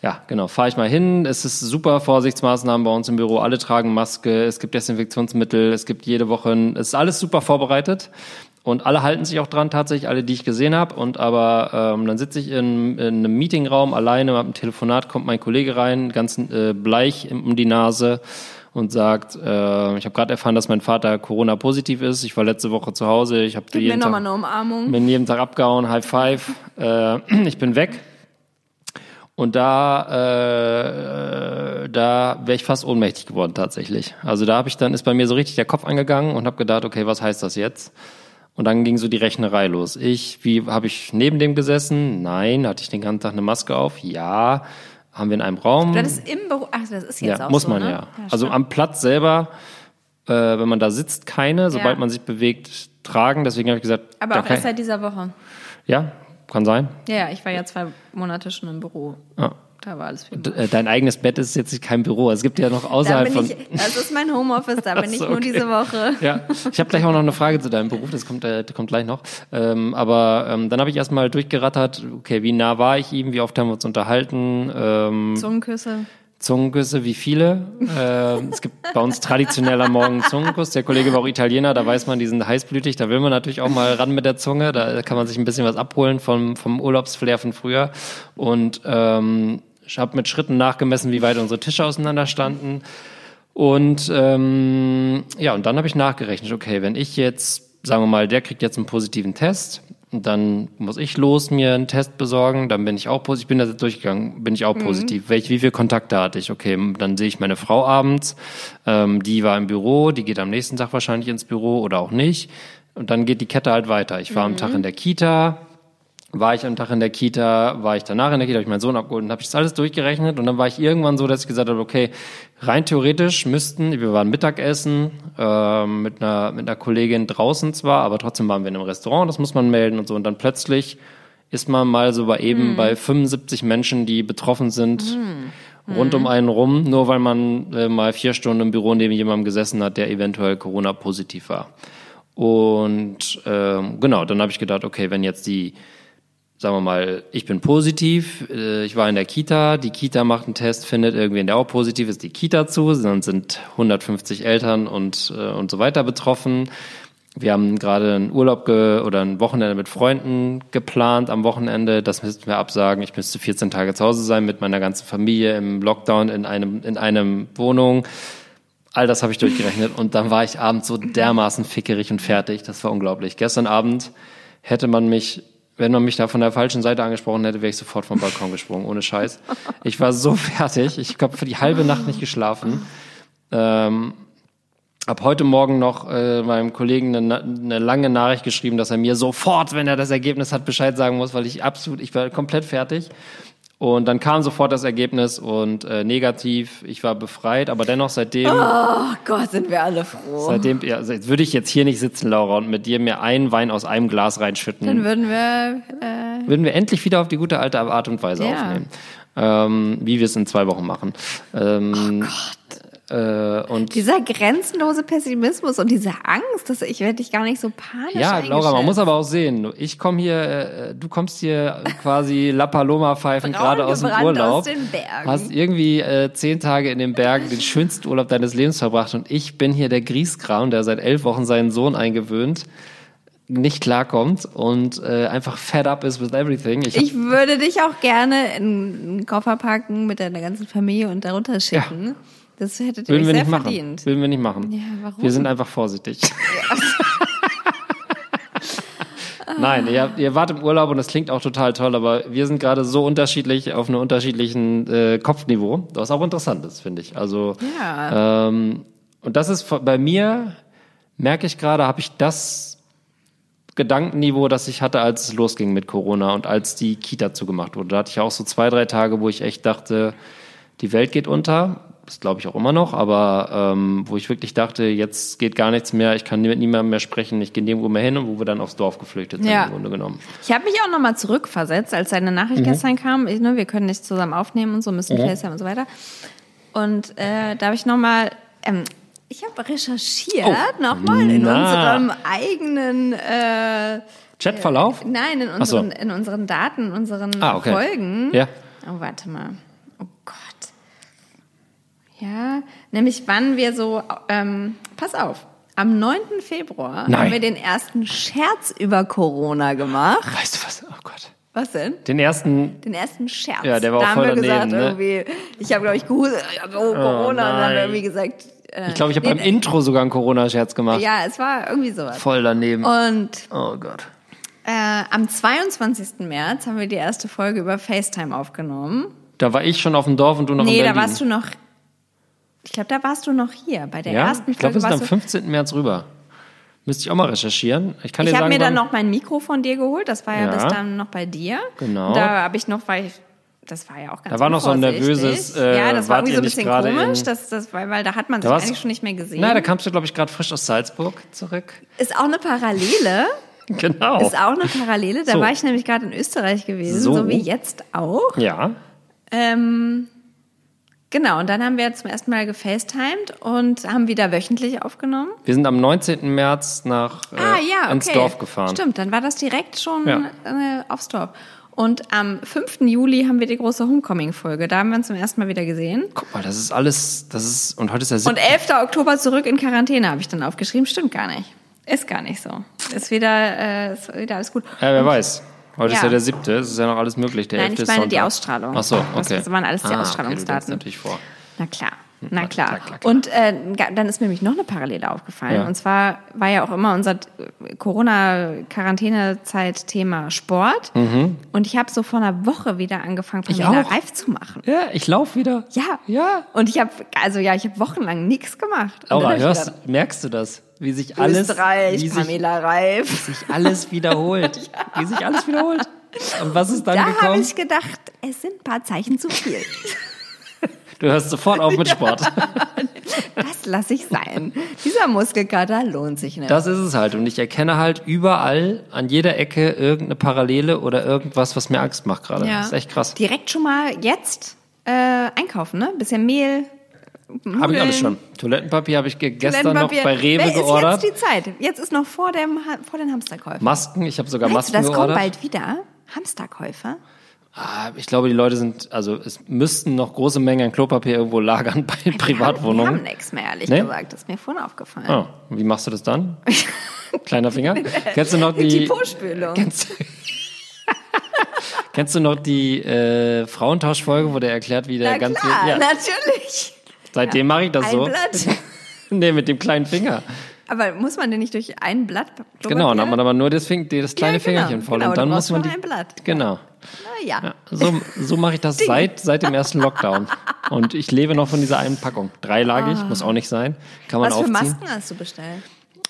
Ja, genau, fahre ich mal hin. Es ist super Vorsichtsmaßnahmen bei uns im Büro. Alle tragen Maske, es gibt Desinfektionsmittel, es gibt jede Woche, ein, es ist alles super vorbereitet. Und alle halten sich auch dran, tatsächlich, alle, die ich gesehen habe. Und aber ähm, dann sitze ich in, in einem Meetingraum alleine, habe ein Telefonat, kommt mein Kollege rein, ganz äh, bleich um die Nase und sagt, äh, ich habe gerade erfahren, dass mein Vater Corona-positiv ist. Ich war letzte Woche zu Hause, ich habe jeden, Tag- bin jeden Tag abgehauen, High Five. Äh, *clears throat* ich bin weg. Und da, äh, da wäre ich fast ohnmächtig geworden tatsächlich. Also da habe ich dann ist bei mir so richtig der Kopf angegangen und habe gedacht, okay, was heißt das jetzt? Und dann ging so die Rechnerei los. Ich, wie habe ich neben dem gesessen? Nein. Hatte ich den ganzen Tag eine Maske auf? Ja. Haben wir in einem Raum? Das ist im Büro. Ach, das ist jetzt ja, auch muss so, man ne? ja. also stimmt. am Platz selber, äh, wenn man da sitzt, keine. Sobald Ja. man sich bewegt, tragen. Deswegen habe ich gesagt, Aber auch erst seit dieser Woche. ja, kann sein. Ja, ja, ich war ja zwei Monate schon im Büro. Ja. Da war alles viel. Äh, Dein eigenes Bett ist jetzt kein Büro. Es gibt ja noch außerhalb von. ich, das ist mein Homeoffice, da *laughs* bin Ach ich so, nur okay. diese Woche. Ja, ich habe gleich auch noch eine Frage zu deinem Beruf, das kommt, äh, kommt gleich noch. Ähm, aber ähm, dann habe ich erstmal durchgerattert, okay, wie nah war ich ihm, wie oft haben wir uns unterhalten, ähm, Zungenküsse. Zungengüsse, wie viele. Ähm, es gibt bei uns traditionell am Morgen Zungenkuss. Der Kollege war auch Italiener, da weiß man, die sind heißblütig, da will man natürlich auch mal ran mit der Zunge, da kann man sich ein bisschen was abholen vom, vom Urlaubsflair von früher. Und ähm, ich habe mit Schritten nachgemessen, wie weit unsere Tische auseinander standen. Und ähm, ja, und dann habe ich nachgerechnet, okay, wenn ich jetzt, sagen wir mal, der kriegt jetzt einen positiven Test, dann muss ich los mir einen Test besorgen, dann bin ich auch positiv, ich bin da jetzt durchgegangen, bin ich auch positiv. Welch, wie viele Kontakte hatte ich? Okay, dann sehe ich meine Frau abends, ähm, die war im Büro, die geht am nächsten Tag wahrscheinlich ins Büro oder auch nicht. Und dann geht die Kette halt weiter. Ich war am Tag in der Kita, war ich am Tag in der Kita, war ich danach in der Kita, habe ich meinen Sohn abgeholt und habe ich das alles durchgerechnet. Und dann war ich irgendwann so, dass ich gesagt habe, okay, rein theoretisch müssten, wir waren Mittagessen ähm, mit einer mit einer Kollegin draußen zwar, aber trotzdem waren wir in einem Restaurant, das muss man melden und so. Und dann plötzlich ist man mal so bei eben bei 75 Menschen, die betroffen sind, rund um einen rum, nur weil man äh, mal vier Stunden im Büro neben jemandem gesessen hat, der eventuell Corona positiv war. Und ähm, genau, dann habe ich gedacht, okay, wenn jetzt die sagen wir mal, ich bin positiv, äh, ich war in der Kita, die Kita macht einen Test, findet irgendwen, der auch positiv ist, die Kita zu, dann sind 150 Eltern und, äh, und so weiter betroffen. Wir haben gerade einen Urlaub ge oder ein Wochenende mit Freunden geplant am Wochenende. Das müssten wir absagen. Ich müsste 14 Tage zu Hause sein mit meiner ganzen Familie im Lockdown in einem in einem Wohnung. All das habe ich durchgerechnet und dann war ich abends so dermaßen fickerig und fertig. Das war unglaublich. Gestern Abend hätte man mich wenn man mich da von der falschen Seite angesprochen hätte, wäre ich sofort vom Balkon gesprungen, ohne Scheiß. Ich war so *laughs* fertig. Ich habe für die halbe Nacht nicht geschlafen. Ähm, hab heute Morgen noch äh, meinem Kollegen eine, eine lange Nachricht geschrieben, dass er mir sofort, wenn er das Ergebnis hat, Bescheid sagen muss, weil ich absolut, ich war komplett fertig. Und dann kam sofort das Ergebnis und äh, negativ. Ich war befreit, aber dennoch seitdem, Oh Gott, sind wir alle froh. seitdem, ja, jetzt würde ich jetzt hier nicht sitzen, Laura, und mit dir mir einen Wein aus einem Glas reinschütten Dann würden wir äh, würden wir endlich wieder auf die gute alte Art und Weise Ja. aufnehmen. Ähm, wie wir es in zwei Wochen machen. Ähm, Äh, und dieser grenzenlose Pessimismus und diese Angst, dass ich werde dich gar nicht so panisch ja, Laura, man muss aber auch sehen, ich komme hier, äh, du kommst hier quasi La Paloma pfeifend Braun gerade aus dem Urlaub. aus den Bergen. Hast irgendwie äh, zehn Tage in den Bergen den schönsten Urlaub deines Lebens verbracht und ich bin hier der Grieskram, der seit elf Wochen seinen Sohn eingewöhnt, nicht klarkommt und äh, einfach fed up is with everything. Ich, Ich würde dich auch gerne in einen Koffer packen mit deiner ganzen Familie und darunter schicken. Das hättet ihr Würden wir sehr nicht machen. verdient. Würden wir nicht machen. Ja, warum? Wir sind einfach vorsichtig. *laughs* Nein, ihr, ihr wart im Urlaub und das klingt auch total toll, aber wir sind gerade so unterschiedlich auf einem unterschiedlichen äh, Kopfniveau, was auch interessant ist, finde ich. Also Ja. ähm, und das ist bei mir merke ich gerade, habe ich das Gedankenniveau, das ich hatte, als es losging mit Corona und als die Kita zugemacht wurde. Da hatte ich auch so zwei, drei Tage, wo ich echt dachte, die Welt geht unter. Das glaube ich auch immer noch, aber ähm, wo ich wirklich dachte, jetzt geht gar nichts mehr, ich kann mit niemandem mehr sprechen, ich gehe nirgendwo mehr hin und wo wir dann aufs Dorf geflüchtet sind, Ja. im Grunde genommen. Ich habe mich auch nochmal zurückversetzt, als deine Nachricht Mhm. gestern kam. Ich, ne, wir können nicht zusammen aufnehmen und so, müssen FaceTime und so weiter. Und äh, da habe ich nochmal, ähm, ich habe recherchiert Oh. nochmal in unserem eigenen, äh, Chatverlauf? nein, in Ach so. unseren, in unseren Daten, unseren Ah, okay. Folgen. Ja. Oh, warte mal. Ja, nämlich wann wir so, ähm, pass auf, am 9. Februar Nein. haben wir den ersten Scherz über Corona gemacht. Weißt du was? Oh Gott. Was denn? Den ersten. Den ersten Scherz. Ja, der war auch da haben voll wir daneben, gesagt, ne? irgendwie, ich habe, glaube ich, gehustet, ja, oh, Corona, und dann haben wir irgendwie gesagt, äh, Ich glaube, ich habe beim nee, Intro sogar einen Corona-Scherz gemacht. Ja, es war irgendwie sowas. Voll daneben. Und oh Gott. äh, am 22. März haben wir die erste Folge über FaceTime aufgenommen. Da war ich schon auf dem Dorf und du noch nee, in da Berlin. warst du noch, ich glaube, da warst du noch hier. Bei der ja? ersten Ich glaube, Folge wir sind am warst du 15. März rüber. Müsste ich auch mal recherchieren. Ich kann Ich habe mir dann noch mein Mikro von dir geholt. Das war ja, Ja. bis dann noch bei dir. Genau. Da habe ich noch, weil ich, das war ja auch ganz Da war noch so ein nervöses, äh, Ja, das war irgendwie so ein bisschen komisch, in- das, das, weil, weil da hat man sich eigentlich schon nicht mehr gesehen. Na, da kamst du, glaube ich, gerade frisch aus Salzburg zurück. ist auch eine Parallele. *laughs* Genau. Ist auch eine Parallele. Da So. war ich nämlich gerade in Österreich gewesen, So. so, wie jetzt auch. Ja. Ähm, genau, und dann haben wir zum ersten Mal gefacetimed und haben wieder wöchentlich aufgenommen. Wir sind am 19. März nach äh, Ah, ja, okay. ins Dorf gefahren. Stimmt, dann war das direkt schon Ja. äh, aufs Dorf. Und am 5. Juli haben wir die große Homecoming-Folge. Da haben wir uns zum ersten Mal wieder gesehen. Guck mal, das ist alles, das ist, und heute ist der 7. Und 11. Oktober zurück in Quarantäne habe ich dann aufgeschrieben. Stimmt gar nicht. Ist gar nicht so. Ist wieder, äh, ist wieder alles gut. Ja, wer weiß. Heute ist Ja. ja der 7. Es ist ja noch alles möglich. Der Nein, 11. ich meine die. Ausstrahlung. Ach so, okay. das waren alles die ah, Okay, Ausstrahlungsdaten. denkst natürlich vor. Na klar. Na Klar, klar. klar, klar. Und äh, dann ist mir nämlich noch eine Parallele aufgefallen. Ja. Und zwar war ja auch immer unser äh, Corona-Quarantänezeit Thema Sport. Und ich habe so vor einer Woche wieder angefangen, Mhm. Pamela auch. Reif zu machen. Ja, ich laufe wieder. Ja. Ja. Und ich habe, also ja, ich habe wochenlang nichts gemacht. Laura, hörst, merkst du das? Wie sich alles, Österreich, wie sich, Pamela Reif. sich alles wiederholt. *laughs* Wie sich alles wiederholt. Und was ist dann Da habe gekommen? ich gedacht, es sind ein paar Zeichen zu viel. *laughs* Du hörst sofort auf mit Sport. *laughs* Das lasse ich sein. Dieser Muskelkater lohnt sich nicht. Das ist es halt. Und ich erkenne halt überall an jeder Ecke irgendeine Parallele oder irgendwas, was mir Angst macht gerade. Das ist echt krass. Direkt schon mal jetzt äh, einkaufen, ne? Bisschen Mehl. Habe ich alles schon. Toilettenpapier habe ich ge- gestern noch bei Rewe Wer geordert. Ist jetzt die Zeit. Jetzt ist noch vor, dem, vor den Hamsterkäufen. Masken, ich habe sogar du, Masken das kommt geordert. bald wieder? Hamsterkäufe? Ah, Ich glaube, die Leute sind, also es müssten noch große Mengen an Klopapier irgendwo lagern bei Wir haben Privatwohnungen. nichts mehr, ehrlich Nee? gesagt. Das ist mir vorhin aufgefallen. Ah, wie machst du das dann? *laughs* Kleiner Finger. Kennst du noch die? Die Po-Spülung. Kennst, *laughs* kennst du noch die äh, Frauentauschfolge, wo der erklärt, wie der Na ganze? klar, Ja, natürlich. Seitdem mache ich das Ein so. Blatt. *laughs* nee, mit dem kleinen Finger. Aber muss man den nicht durch ein Blatt? Genau, dann hat man aber nur das, Fing, das kleine Ja, genau, Fingerchen voll genau, und dann muss man die. ein Blatt. Genau. Na ja. Ja, so, so mache ich das seit, seit dem ersten Lockdown. Und ich lebe noch von dieser einen Packung. Dreilagig, muss auch nicht sein. Kann man Was für aufziehen. Masken hast du bestellt?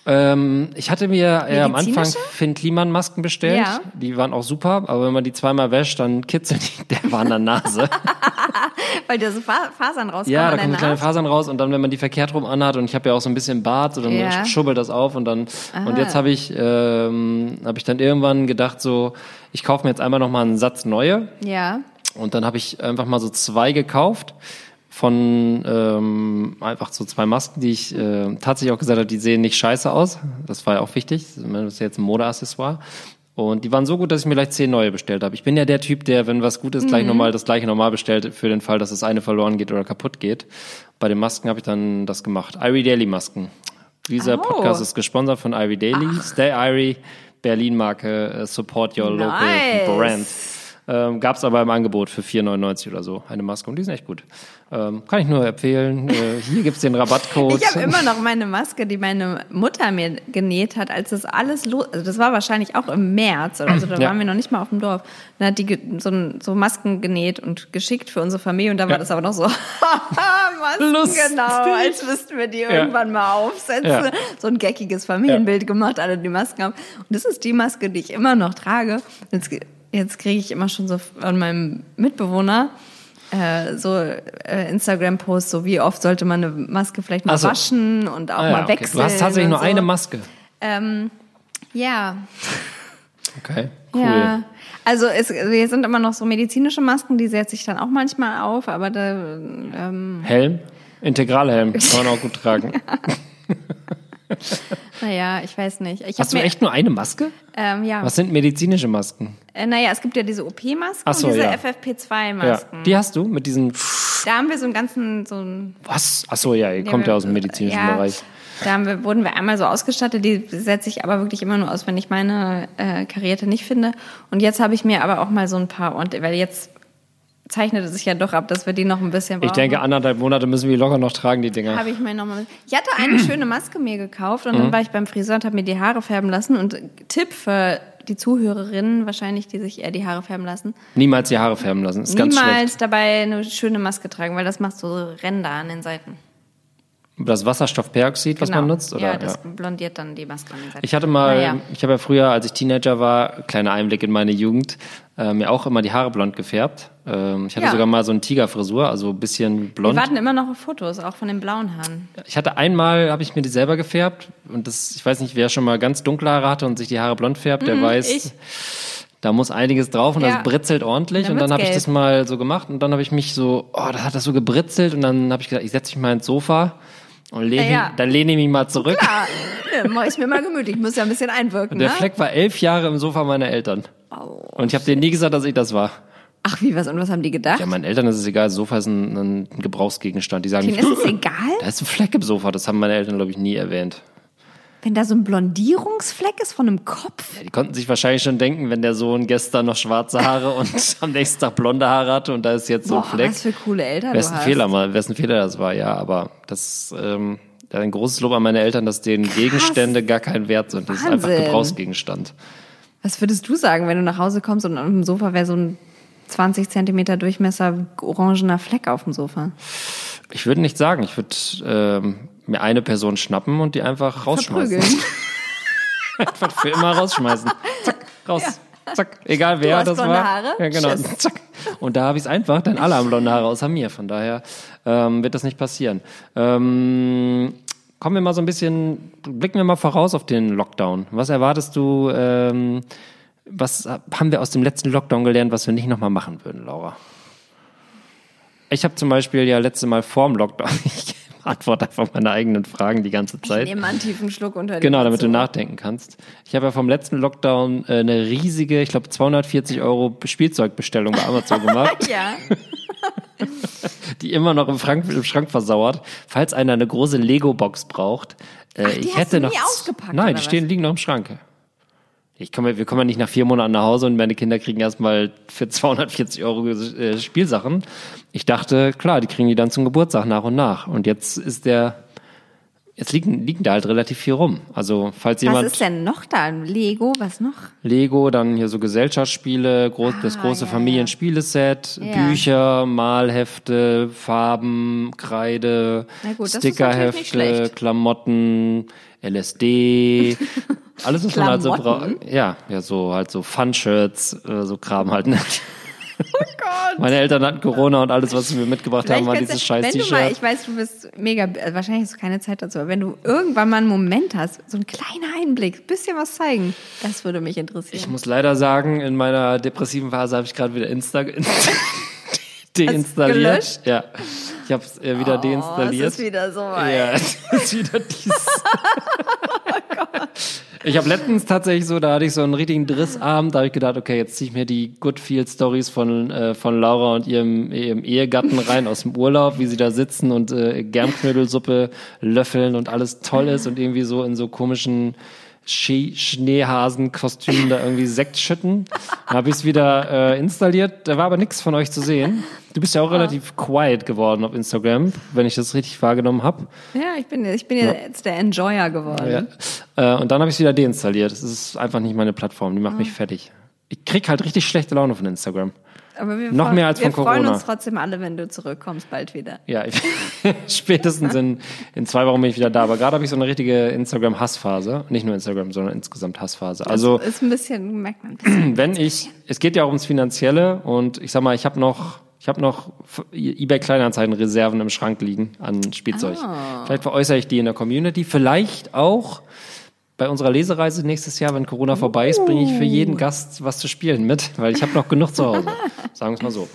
Ähm, ich hatte mir äh, am Anfang? Finn Kliman Masken bestellt. Ja. Die waren auch super, aber wenn man die zweimal wäscht, dann kitzeln die *laughs* der war an der Nase. *laughs* Weil da so Fa Fasern rauskommen ja, da kommen so kleine. Fasern raus und dann, wenn man die verkehrt rum anhat und ich habe ja auch so ein bisschen Bart, so dann Ja. schubbelt das auf und dann und jetzt habe ich ähm, habe ich dann irgendwann gedacht so, ich kaufe mir jetzt einmal noch mal einen Satz neue Ja. und dann habe ich einfach mal so zwei gekauft von ähm, einfach so zwei Masken, die ich äh, tatsächlich auch gesagt habe, die sehen nicht scheiße aus. Das war ja auch wichtig. Das ist jetzt ein Modeaccessoire. Und die waren so gut, dass ich mir gleich zehn neue bestellt habe. Ich bin ja der Typ, der, wenn was gut ist, Mhm. gleich nochmal das gleiche normal bestellt, für den Fall, dass das eine verloren geht oder kaputt geht. Bei den Masken habe ich dann das gemacht. Irie Daily Masken. Dieser Oh. Podcast ist gesponsert von Irie Daily. Stay Irie, Berlin-Marke, äh, support your local Nice. Ähm, Gab es aber im Angebot für 4,99 oder so, eine Maske. Und die sind echt gut. Ähm, kann ich nur empfehlen. Äh, hier gibt's den Rabattcode. Ich habe immer noch meine Maske, die meine Mutter mir genäht hat, als das alles los. Also das war wahrscheinlich auch im März oder so. Da Ja. waren wir noch nicht mal auf dem Dorf. Dann hat die so, so Masken genäht und geschickt für unsere Familie. Und da war Ja. das aber noch so *laughs* Masken, Lustig. genau, als müssten wir die irgendwann mal aufsetzen. Ja. So ein geckiges Familienbild gemacht, alle die Masken haben. Und das ist die Maske, die ich immer noch trage. Jetzt, jetzt kriege ich immer schon so von meinem Mitbewohner äh, so äh, Instagram-Posts, so wie oft sollte man eine Maske vielleicht mal so. waschen und auch Ah, ja, mal okay. wechseln. Du hast tatsächlich nur so. eine Maske. Ähm, ja, Okay, cool. ja. Also es, wir sind immer noch so medizinische Masken, die setze ich dann auch manchmal auf, aber da, ähm, Helm? Integralhelm. *laughs* Kann man auch gut tragen. *laughs* *laughs* naja, ich weiß nicht. Ich Hast du mir, echt nur eine Maske? ähm, ja. Was sind medizinische Masken? Äh, naja, es gibt ja diese OP-Masken so, und diese ja. FFP2-Masken. Ja. Die hast du mit diesen. Da haben wir so einen ganzen, so einen Was? Achso, ja, ihr kommt ja aus dem medizinischen ja, Bereich. Da wir, wurden wir einmal so ausgestattet, die setze ich aber wirklich immer nur aus, wenn ich meine äh, Karierte nicht finde. Und jetzt habe ich mir aber auch mal so ein paar, und weil jetzt zeichnet es sich ja doch ab, dass wir die noch ein bisschen brauchen. Ich denke, anderthalb Monate müssen wir locker noch tragen, die Dinger. habe ich mir noch mal. Ich hatte eine *clears throat* schöne Maske mir gekauft und dann Mhm. war ich beim Friseur und habe mir die Haare färben lassen. Und Tipp für die Zuhörerinnen wahrscheinlich, die sich eher die Haare färben lassen: Niemals die Haare färben lassen. Ist ganz schlecht. Niemals dabei eine schöne Maske tragen, weil das macht so Ränder an den Seiten. Das Wasserstoffperoxid, was man nutzt? Oder? ja, das blondiert dann die Maske an den Seiten. Ich hatte mal, Naja. ich habe ja früher, als ich Teenager war, kleiner Einblick in meine Jugend, äh, mir auch immer die Haare blond gefärbt. Ähm, ich hatte Ja. sogar mal so eine Tigerfrisur, also ein bisschen Wir blond. warten immer noch auf Fotos, auch von den blauen Haaren. Ich hatte einmal, habe ich mir die selber gefärbt und das, ich weiß nicht, wer schon mal ganz dunkle Haare hatte und sich die Haare blond färbt, der weiß, Mhm, ich. da muss einiges drauf und Ja. das britzelt ordentlich. Dann und dann habe ich das mal so gemacht und dann habe ich mich so, oh, da hat das so gebritzelt und dann habe ich gesagt, ich setze mich mal ins Sofa lehne, Ja, dann lehne ich mich mal zurück. Klar, ja, mach ich mir mal gemütlich. Ich muss ja ein bisschen einwirken, Und der ne? Fleck war elf Jahre im Sofa meiner Eltern. Und ich habe denen nie gesagt, dass ich das war. Ach, wie was? Und was haben die gedacht? Ja, meinen Eltern ist es egal, das Sofa ist ein, ein Gebrauchsgegenstand. Die sagen Denen ist es *laughs* egal, da ist ein Fleck im Sofa, das haben meine Eltern, glaube ich, nie erwähnt. Wenn da so ein Blondierungsfleck ist von einem Kopf? Die konnten sich wahrscheinlich schon denken, wenn der Sohn gestern noch schwarze Haare und *laughs* am nächsten Tag blonde Haare hatte und da ist jetzt so ein Fleck. was für coole Eltern Wessen du hast. Fehler mal, wessen Fehler das war, ja, aber das ähm, ja, ein großes Lob an meine Eltern, dass denen Gegenstände gar kein Wert sind. Das ist einfach Wahnsinn. Gebrauchsgegenstand. Was würdest du sagen, wenn du nach Hause kommst und auf dem Sofa wäre so ein 20 Zentimeter Durchmesser orangener Fleck auf dem Sofa? Ich würde nicht sagen, ich würde ähm, mir eine Person schnappen und die einfach rausschmeißen. *laughs* Einfach für immer rausschmeißen. Zack, raus. Zack, egal wer das war. Haare? Ja, genau. Tschüss. Zack. Und da habe ich es einfach, denn alle haben blonde Haare außer mir. Von daher ähm, wird das nicht passieren. Ähm, kommen wir mal so ein bisschen, blicken wir mal voraus auf den Lockdown. Was erwartest du? Ähm, was haben wir aus dem letzten Lockdown gelernt, was wir nicht nochmal machen würden, Laura? Ich habe zum Beispiel ja letzte Mal vorm Lockdown, *laughs* ich *laughs* antworte einfach meine eigenen Fragen die ganze Zeit. Nehmen mal einen tiefen Schluck unter die Genau, damit du nachdenken kannst. Ich habe ja vom letzten Lockdown äh, eine riesige, ich glaube 240 Euro Spielzeugbestellung bei Amazon *laughs* gemacht, Ja, *laughs* die immer noch im, Schrank, im Schrank versauert. Falls einer eine große Lego-Box braucht, äh, die ich hast hätte du noch. nie ausgepackt, Nein, die was? stehen, liegen noch im Schrank. Ich komme, wir kommen ja nicht nach vier Monaten nach Hause und meine Kinder kriegen erstmal für 240 Euro äh, Spielsachen. Ich dachte, klar, die kriegen die dann zum Geburtstag nach und nach. Und jetzt ist der, jetzt liegen, liegen da halt relativ viel rum. Also, falls jemand. was ist denn noch da? Lego, was noch? Lego, dann hier so Gesellschaftsspiele, groß, das große Ah, ja, Familienspieleset, Ja. Bücher, Malhefte, Farben, Kreide, gut, Stickerhefte. Klamotten, LSD, *laughs* alles was man halt so braucht. Ja, ja, so halt so Fun-Shirts, äh, so Kram halt. Ne? Oh Gott. Meine Eltern hatten Corona und alles, was sie mir mitgebracht haben, war dieses scheiß T-Shirt. ich weiß, du bist mega, also wahrscheinlich hast du keine Zeit dazu, aber wenn du irgendwann mal einen Moment hast, so ein kleiner Einblick, bisschen was zeigen, das würde mich Ich interessieren. muss leider sagen, in meiner depressiven Phase habe ich gerade wieder Insta *laughs* deinstalliert. gelöscht? Ja, ich habe es äh, wieder Oh, deinstalliert. es ist wieder so weit. Ja, *laughs* es ist wieder dies. *laughs* Ich habe letztens tatsächlich so, da hatte ich so einen richtigen Drissabend, da habe ich gedacht, okay, jetzt ziehe ich mir die Goodfield Stories von, äh, von Laura und ihrem, ihrem Ehegatten rein aus dem Urlaub, wie sie da sitzen und äh, Germknödelsuppe löffeln und alles toll ist und irgendwie so in so komischen Ski Schneehasenkostümen da irgendwie Sekt schütten. Dann habe ich es wieder äh, installiert, da war aber nichts von euch zu sehen. Du bist ja auch relativ quiet geworden auf Instagram, wenn ich das richtig wahrgenommen habe. Ja, ich bin, ich bin jetzt der Enjoyer geworden. Ja. Äh, und dann habe ich es wieder deinstalliert. Das ist einfach nicht meine Plattform. Die macht Ah. mich fertig. Ich krieg halt richtig schlechte Laune von Instagram. Aber wir Noch freuen- mehr als wir von freuen Corona. uns trotzdem alle, wenn du zurückkommst, bald wieder. Ja, ich, *laughs* spätestens in, in zwei Wochen bin ich wieder da. Aber gerade habe ich so eine richtige Instagram-Hassphase. Nicht nur Instagram, sondern insgesamt Hassphase. Also ist ein bisschen, merkt man bisschen. *clears throat* wenn ich, es geht ja auch ums Finanzielle und ich sag mal, ich habe noch, ich habe noch eBay Kleinanzeigen Reserven im Schrank liegen an Spielzeug. Ah. Vielleicht veräußere ich die in der Community, vielleicht auch bei unserer Lesereise nächstes Jahr, wenn Corona vorbei ist, bringe ich für Uh. jeden Gast was zu spielen mit, weil ich habe noch genug zu Hause. *laughs* Sagen wir es mal so.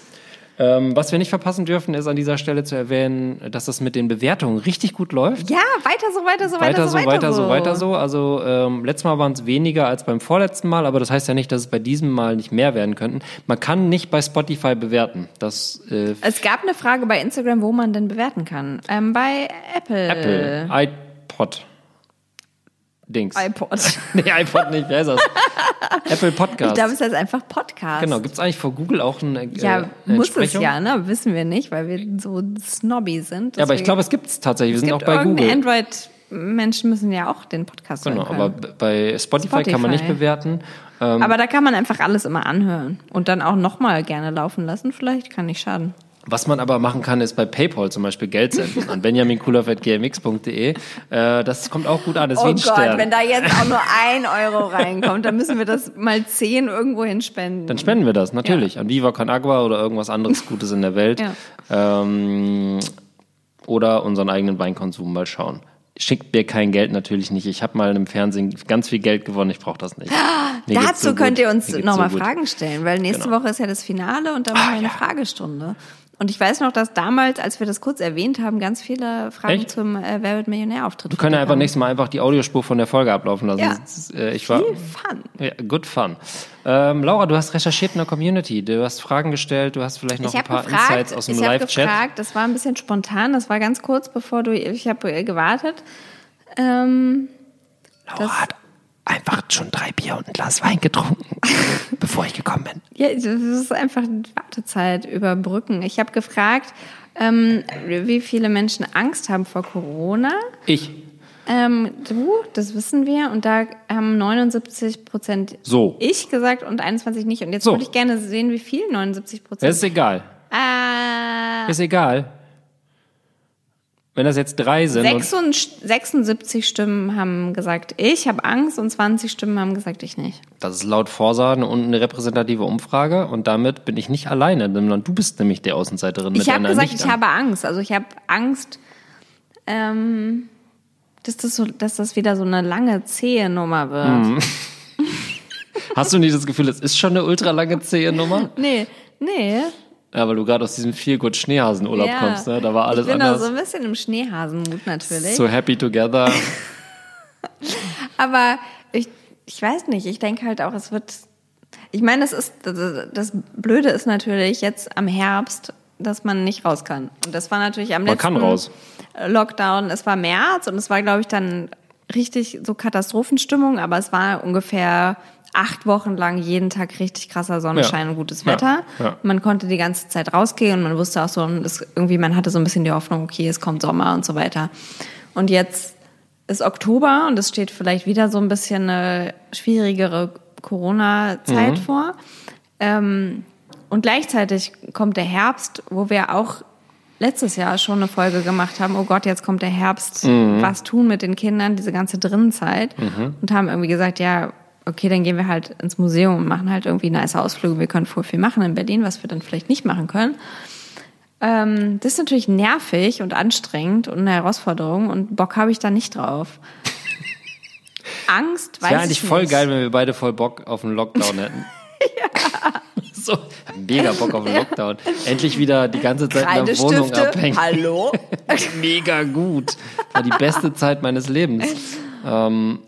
Ähm, was wir nicht verpassen dürfen, ist an dieser Stelle zu erwähnen, dass das mit den Bewertungen richtig gut läuft. Ja, weiter so, weiter so, weiter, Weiter so, weiter so, weiter so. Also ähm, letztes Mal waren es weniger als beim vorletzten Mal, aber das heißt ja nicht, dass es bei diesem Mal nicht mehr werden könnten. Man kann nicht bei Spotify bewerten. Das äh, Es gab eine Frage bei Instagram, wo man denn bewerten kann. Ähm, bei Apple. Apple, iPod, Dings. iPod. *laughs* nee, iPod nicht, wer ist das? *laughs* Apple Ich Podcast. glaube, es heißt einfach Podcast. Genau, gibt es eigentlich vor Google auch eine, äh, Ja, eine muss es ja, ne? Wissen wir nicht, weil wir so snobby sind. Ja, aber ich glaube, es gibt es tatsächlich. Wir es sind gibt auch bei Google. irgendeine Android-Menschen müssen ja auch den Podcast Genau, hören können. aber bei Spotify, kann man nicht Spotify. bewerten. Ähm, aber da kann man einfach alles immer anhören und dann auch nochmal gerne laufen lassen. Vielleicht kann nicht schaden. Was man aber machen kann, ist bei PayPal zum Beispiel Geld senden an benjaminkulov.gmx.de. Äh, das kommt auch gut an. Das Oh Gott, Stern. wenn da jetzt auch nur ein Euro reinkommt, dann müssen wir das mal zehn irgendwo hinspenden. Dann spenden wir das, natürlich. An Viva Con Agua oder irgendwas anderes Gutes in der Welt. Ja. Ähm, oder unseren eigenen Weinkonsum mal schauen. Schickt mir kein Geld natürlich nicht. Ich habe mal im Fernsehen ganz viel Geld gewonnen. Ich brauche das nicht. Mir geht's Dazu so könnt ihr uns Mir nochmal so. Fragen stellen, weil nächste Genau. Woche ist ja das Finale und dann machen wir eine Fragestunde. Und ich weiß noch, dass damals, als wir das kurz erwähnt haben, ganz viele Fragen Echt? zum äh, Wer wird Millionär-Auftritt Wir können ja einfach nächstes Mal einfach die Audiospur von der Folge ablaufen lassen. Ja. Ist, äh, ich war, Viel Fun. Ja, good fun. Ähm, Laura, du hast recherchiert in der Community. Du hast Fragen gestellt. Du hast vielleicht noch ein paar gefragt, Insights aus dem ich habe Live-Chat. gefragt, das war ein bisschen spontan, das war ganz kurz, bevor du, ich habe gewartet. Ähm, Laura hat einfach schon drei Bier und ein Glas Wein getrunken, *laughs* bevor ich gekommen bin. Ja, das ist einfach die Wartezeit überbrücken. Ich habe gefragt, ähm, wie viele Menschen Angst haben vor Corona. Ich. Ähm, du, das wissen wir. Und da haben 79 Prozent So. ich gesagt und 21 nicht. Und jetzt So. würde ich gerne sehen, wie viel 79% Das Prozent. ist egal. Äh, Ist egal. Wenn das jetzt drei sind. Und 76 76 Stimmen haben gesagt, ich habe Angst und 20 Stimmen haben gesagt, ich nicht. das ist laut Forsa eine, eine repräsentative Umfrage und damit bin ich nicht alleine, sondern du bist nämlich die Außenseiterin mit Ich habe gesagt, nicht ich habe Angst. Also ich habe Angst, ähm, dass, das so, dass das wieder so eine lange, zähe Nummer wird. Mhm. *laughs* Hast du nicht das Gefühl, es ist schon eine ultra lange zähe Nummer? Nee, nee. Ja, weil du gerade aus diesem gut Schneehasenurlaub ja. kommst, ne? Da war alles ich bin anders. so ein bisschen im Schneehasenmut natürlich. So happy together. *laughs* Aber ich, ich weiß nicht, ich denke halt auch, es wird. Ich meine, das ist das, das Blöde ist natürlich jetzt am Herbst, dass man nicht raus kann. Und das war natürlich am Man letzten kann raus. Lockdown. Es war März und es war, glaube ich, dann richtig so Katastrophenstimmung, aber es war ungefähr acht Wochen lang jeden Tag richtig krasser Sonnenschein Ja. und gutes Ja. Wetter. Ja. Man konnte die ganze Zeit rausgehen und man wusste auch so, es, irgendwie, man hatte so ein bisschen die Hoffnung, okay, es kommt Sommer und so weiter. Und jetzt ist Oktober und es steht vielleicht wieder so ein bisschen eine schwierigere Corona-Zeit Mhm. vor. Ähm, und gleichzeitig kommt der Herbst, wo wir auch letztes Jahr schon eine Folge gemacht haben, oh Gott, jetzt kommt der Herbst, Mhm. was tun mit den Kindern, diese ganze Drinnenzeit. Und haben irgendwie gesagt, ja, okay, dann gehen wir halt ins Museum und machen halt irgendwie nice Ausflüge. Wir können voll viel machen in Berlin, was wir dann vielleicht nicht machen können. Ähm, das ist natürlich nervig und anstrengend und eine Herausforderung und Bock habe ich da nicht drauf. *laughs* Angst, Es weiß wäre ich eigentlich nicht. voll geil, wenn wir beide voll Bock auf einen Lockdown *laughs* hätten. *laughs* So, mega Bock auf einen Lockdown. Endlich wieder die ganze Zeit in der Wohnung abhängen. hallo? Mega gut. War die beste Zeit meines Lebens. Ähm,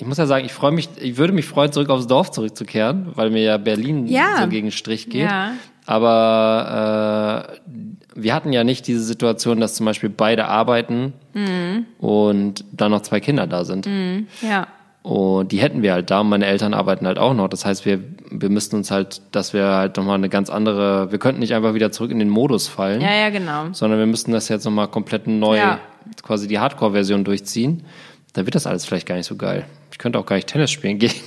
ich muss ja sagen, ich freue mich, ich würde mich freuen, zurück aufs Dorf zurückzukehren, weil mir ja Berlin Ja. so gegen den Strich geht. Ja. Aber äh, wir hatten ja nicht diese Situation, dass zum Beispiel beide arbeiten Mhm. und dann noch zwei Kinder da sind. Ja. Und die hätten wir halt da und meine Eltern arbeiten halt auch noch. Das heißt, wir, wir müssten uns halt, dass wir halt nochmal eine ganz andere, wir könnten nicht einfach wieder zurück in den Modus fallen, Ja, ja, genau. sondern wir müssten das jetzt nochmal komplett neu, Ja. quasi die Hardcore-Version durchziehen. Da wird das alles vielleicht gar nicht so geil. Ich könnte auch gar nicht Tennis spielen gehen. *laughs*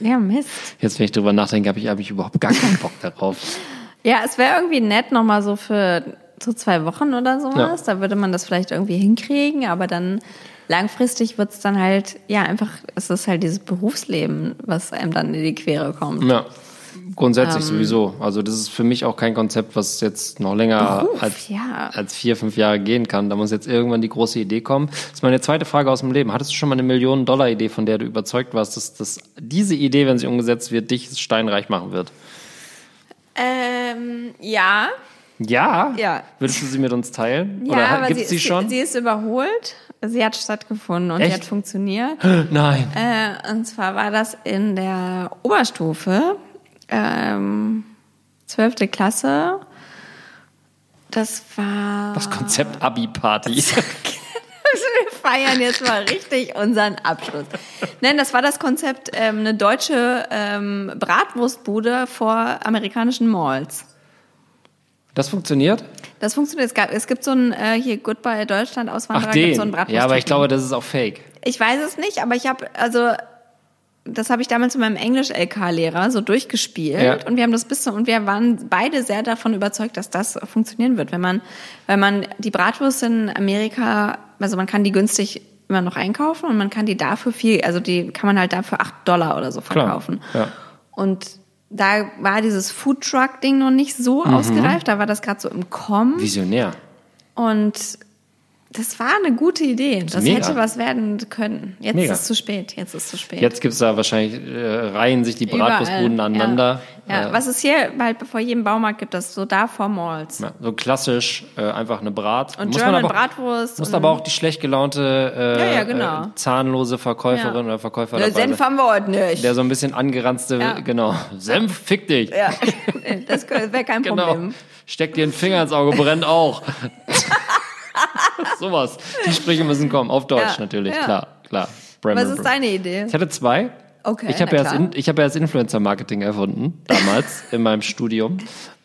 Ja, Mist. Jetzt, wenn ich drüber nachdenke, habe ich eigentlich überhaupt gar keinen Bock darauf. Ja, es wäre irgendwie nett nochmal so für so zwei Wochen oder sowas. Da würde man das vielleicht irgendwie hinkriegen, aber dann langfristig wird es dann halt, ja, einfach, es ist halt dieses Berufsleben, was einem dann in die Quere kommt. Ja, grundsätzlich Ähm. sowieso. Also das ist für mich auch kein Konzept, was jetzt noch länger Beruf, als, ja. als vier, fünf Jahre gehen kann. Da muss jetzt irgendwann die große Idee kommen. Das ist meine zweite Frage aus dem Leben. Hattest du schon mal eine Millionen-Dollar-Idee, von der du überzeugt warst, dass, dass diese Idee, wenn sie umgesetzt wird, dich steinreich machen wird? Ähm, ja. Ja? Ja. Würdest du sie mit uns teilen? Ja, Oder aber gibt sie, sie schon? Sie ist überholt. Sie hat stattgefunden und Echt? sie hat funktioniert. *gasps* Nein. Äh, und zwar war das in der Oberstufe, ähm, 12. Klasse. Das war. Das Konzept Abi-Party. Wir feiern jetzt mal richtig unseren Abschluss. Nein, das war das Konzept, ähm, eine deutsche ähm, Bratwurstbude vor amerikanischen Malls. Das funktioniert? Das funktioniert. Es, gab, es gibt so ein äh, hier Goodbye Deutschland Auswanderer, Ach, gibt den. so ein Bratwurst. ja, aber ich glaube, das ist auch fake. Ich weiß es nicht, aber ich habe, also, das habe ich damals mit meinem Englisch-LK-Lehrer so durchgespielt Ja. und wir haben das bis zum, und wir waren beide sehr davon überzeugt, dass das funktionieren wird, wenn man, wenn man die Bratwurst in Amerika, also man kann die günstig immer noch einkaufen und man kann die dafür viel, also die kann man halt dafür 8 Dollar oder so Klar, verkaufen. ja. Und da war dieses Foodtruck-Ding noch nicht so Mhm. ausgereift, da war das gerade so im Kommen. Visionär. Und das war eine gute Idee. Das Mega. hätte was werden können. Jetzt Mega. ist es zu spät. Jetzt ist es zu spät. Jetzt gibt's da wahrscheinlich, äh, reihen sich die Bratwurstbuden aneinander. Ja, ja. Äh, was es hier bald vor jedem Baumarkt gibt, das so da vor Malls. ja, so klassisch, äh, einfach eine Brat. Und Muss German man aber, Bratwurst. Muss aber auch die schlecht gelaunte, äh, Ja, genau. äh, zahnlose Verkäuferin oder Verkäufer dabei Senf haben wir heute nicht. der so ein bisschen angeranzte, genau, Senf, fick dich. ja, *laughs* das wäre kein *laughs* Genau. Problem. Steck dir den Finger ins Auge, brennt auch. *laughs* *laughs* Sowas. Die Sprüche müssen kommen. Auf Deutsch Ja, natürlich, ja. klar, klar. Bremen, Was ist deine Idee? Ich hatte zwei. Okay, ich habe ja, das ich hab ja das Influencer-Marketing erfunden, damals *laughs* in meinem Studium.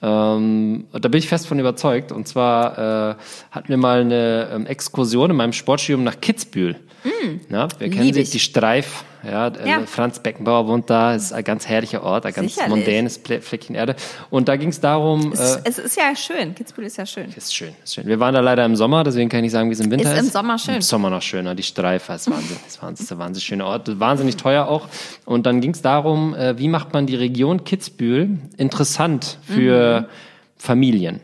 Ähm, da bin ich fest von überzeugt. Und zwar äh, hatten wir mal eine ähm, Exkursion in meinem Sportstudium nach Kitzbühel. Ja, wir kennen Mm. Sie, die Streif. Ja, äh, Ja. Franz Beckenbauer wohnt da, ist ein ganz herrlicher Ort, ein ganz Sicherlich. mondänes Fleckchen Erde. Und da ging es darum, Es, äh, es ist ja schön. Kitzbühel ist ja schön. ist schön, ist schön. Wir waren da leider im Sommer, deswegen kann ich nicht sagen, wie es im Winter Ist ist. im Sommer schön. Im Sommer noch schöner, die Streife, das ist Wahnsinn. Ist Wahnsinn, ist ein wahnsinnig schöner Ort, wahnsinnig teuer auch. Und dann ging es darum, äh, wie macht man die Region Kitzbühel interessant für Mhm. Familien.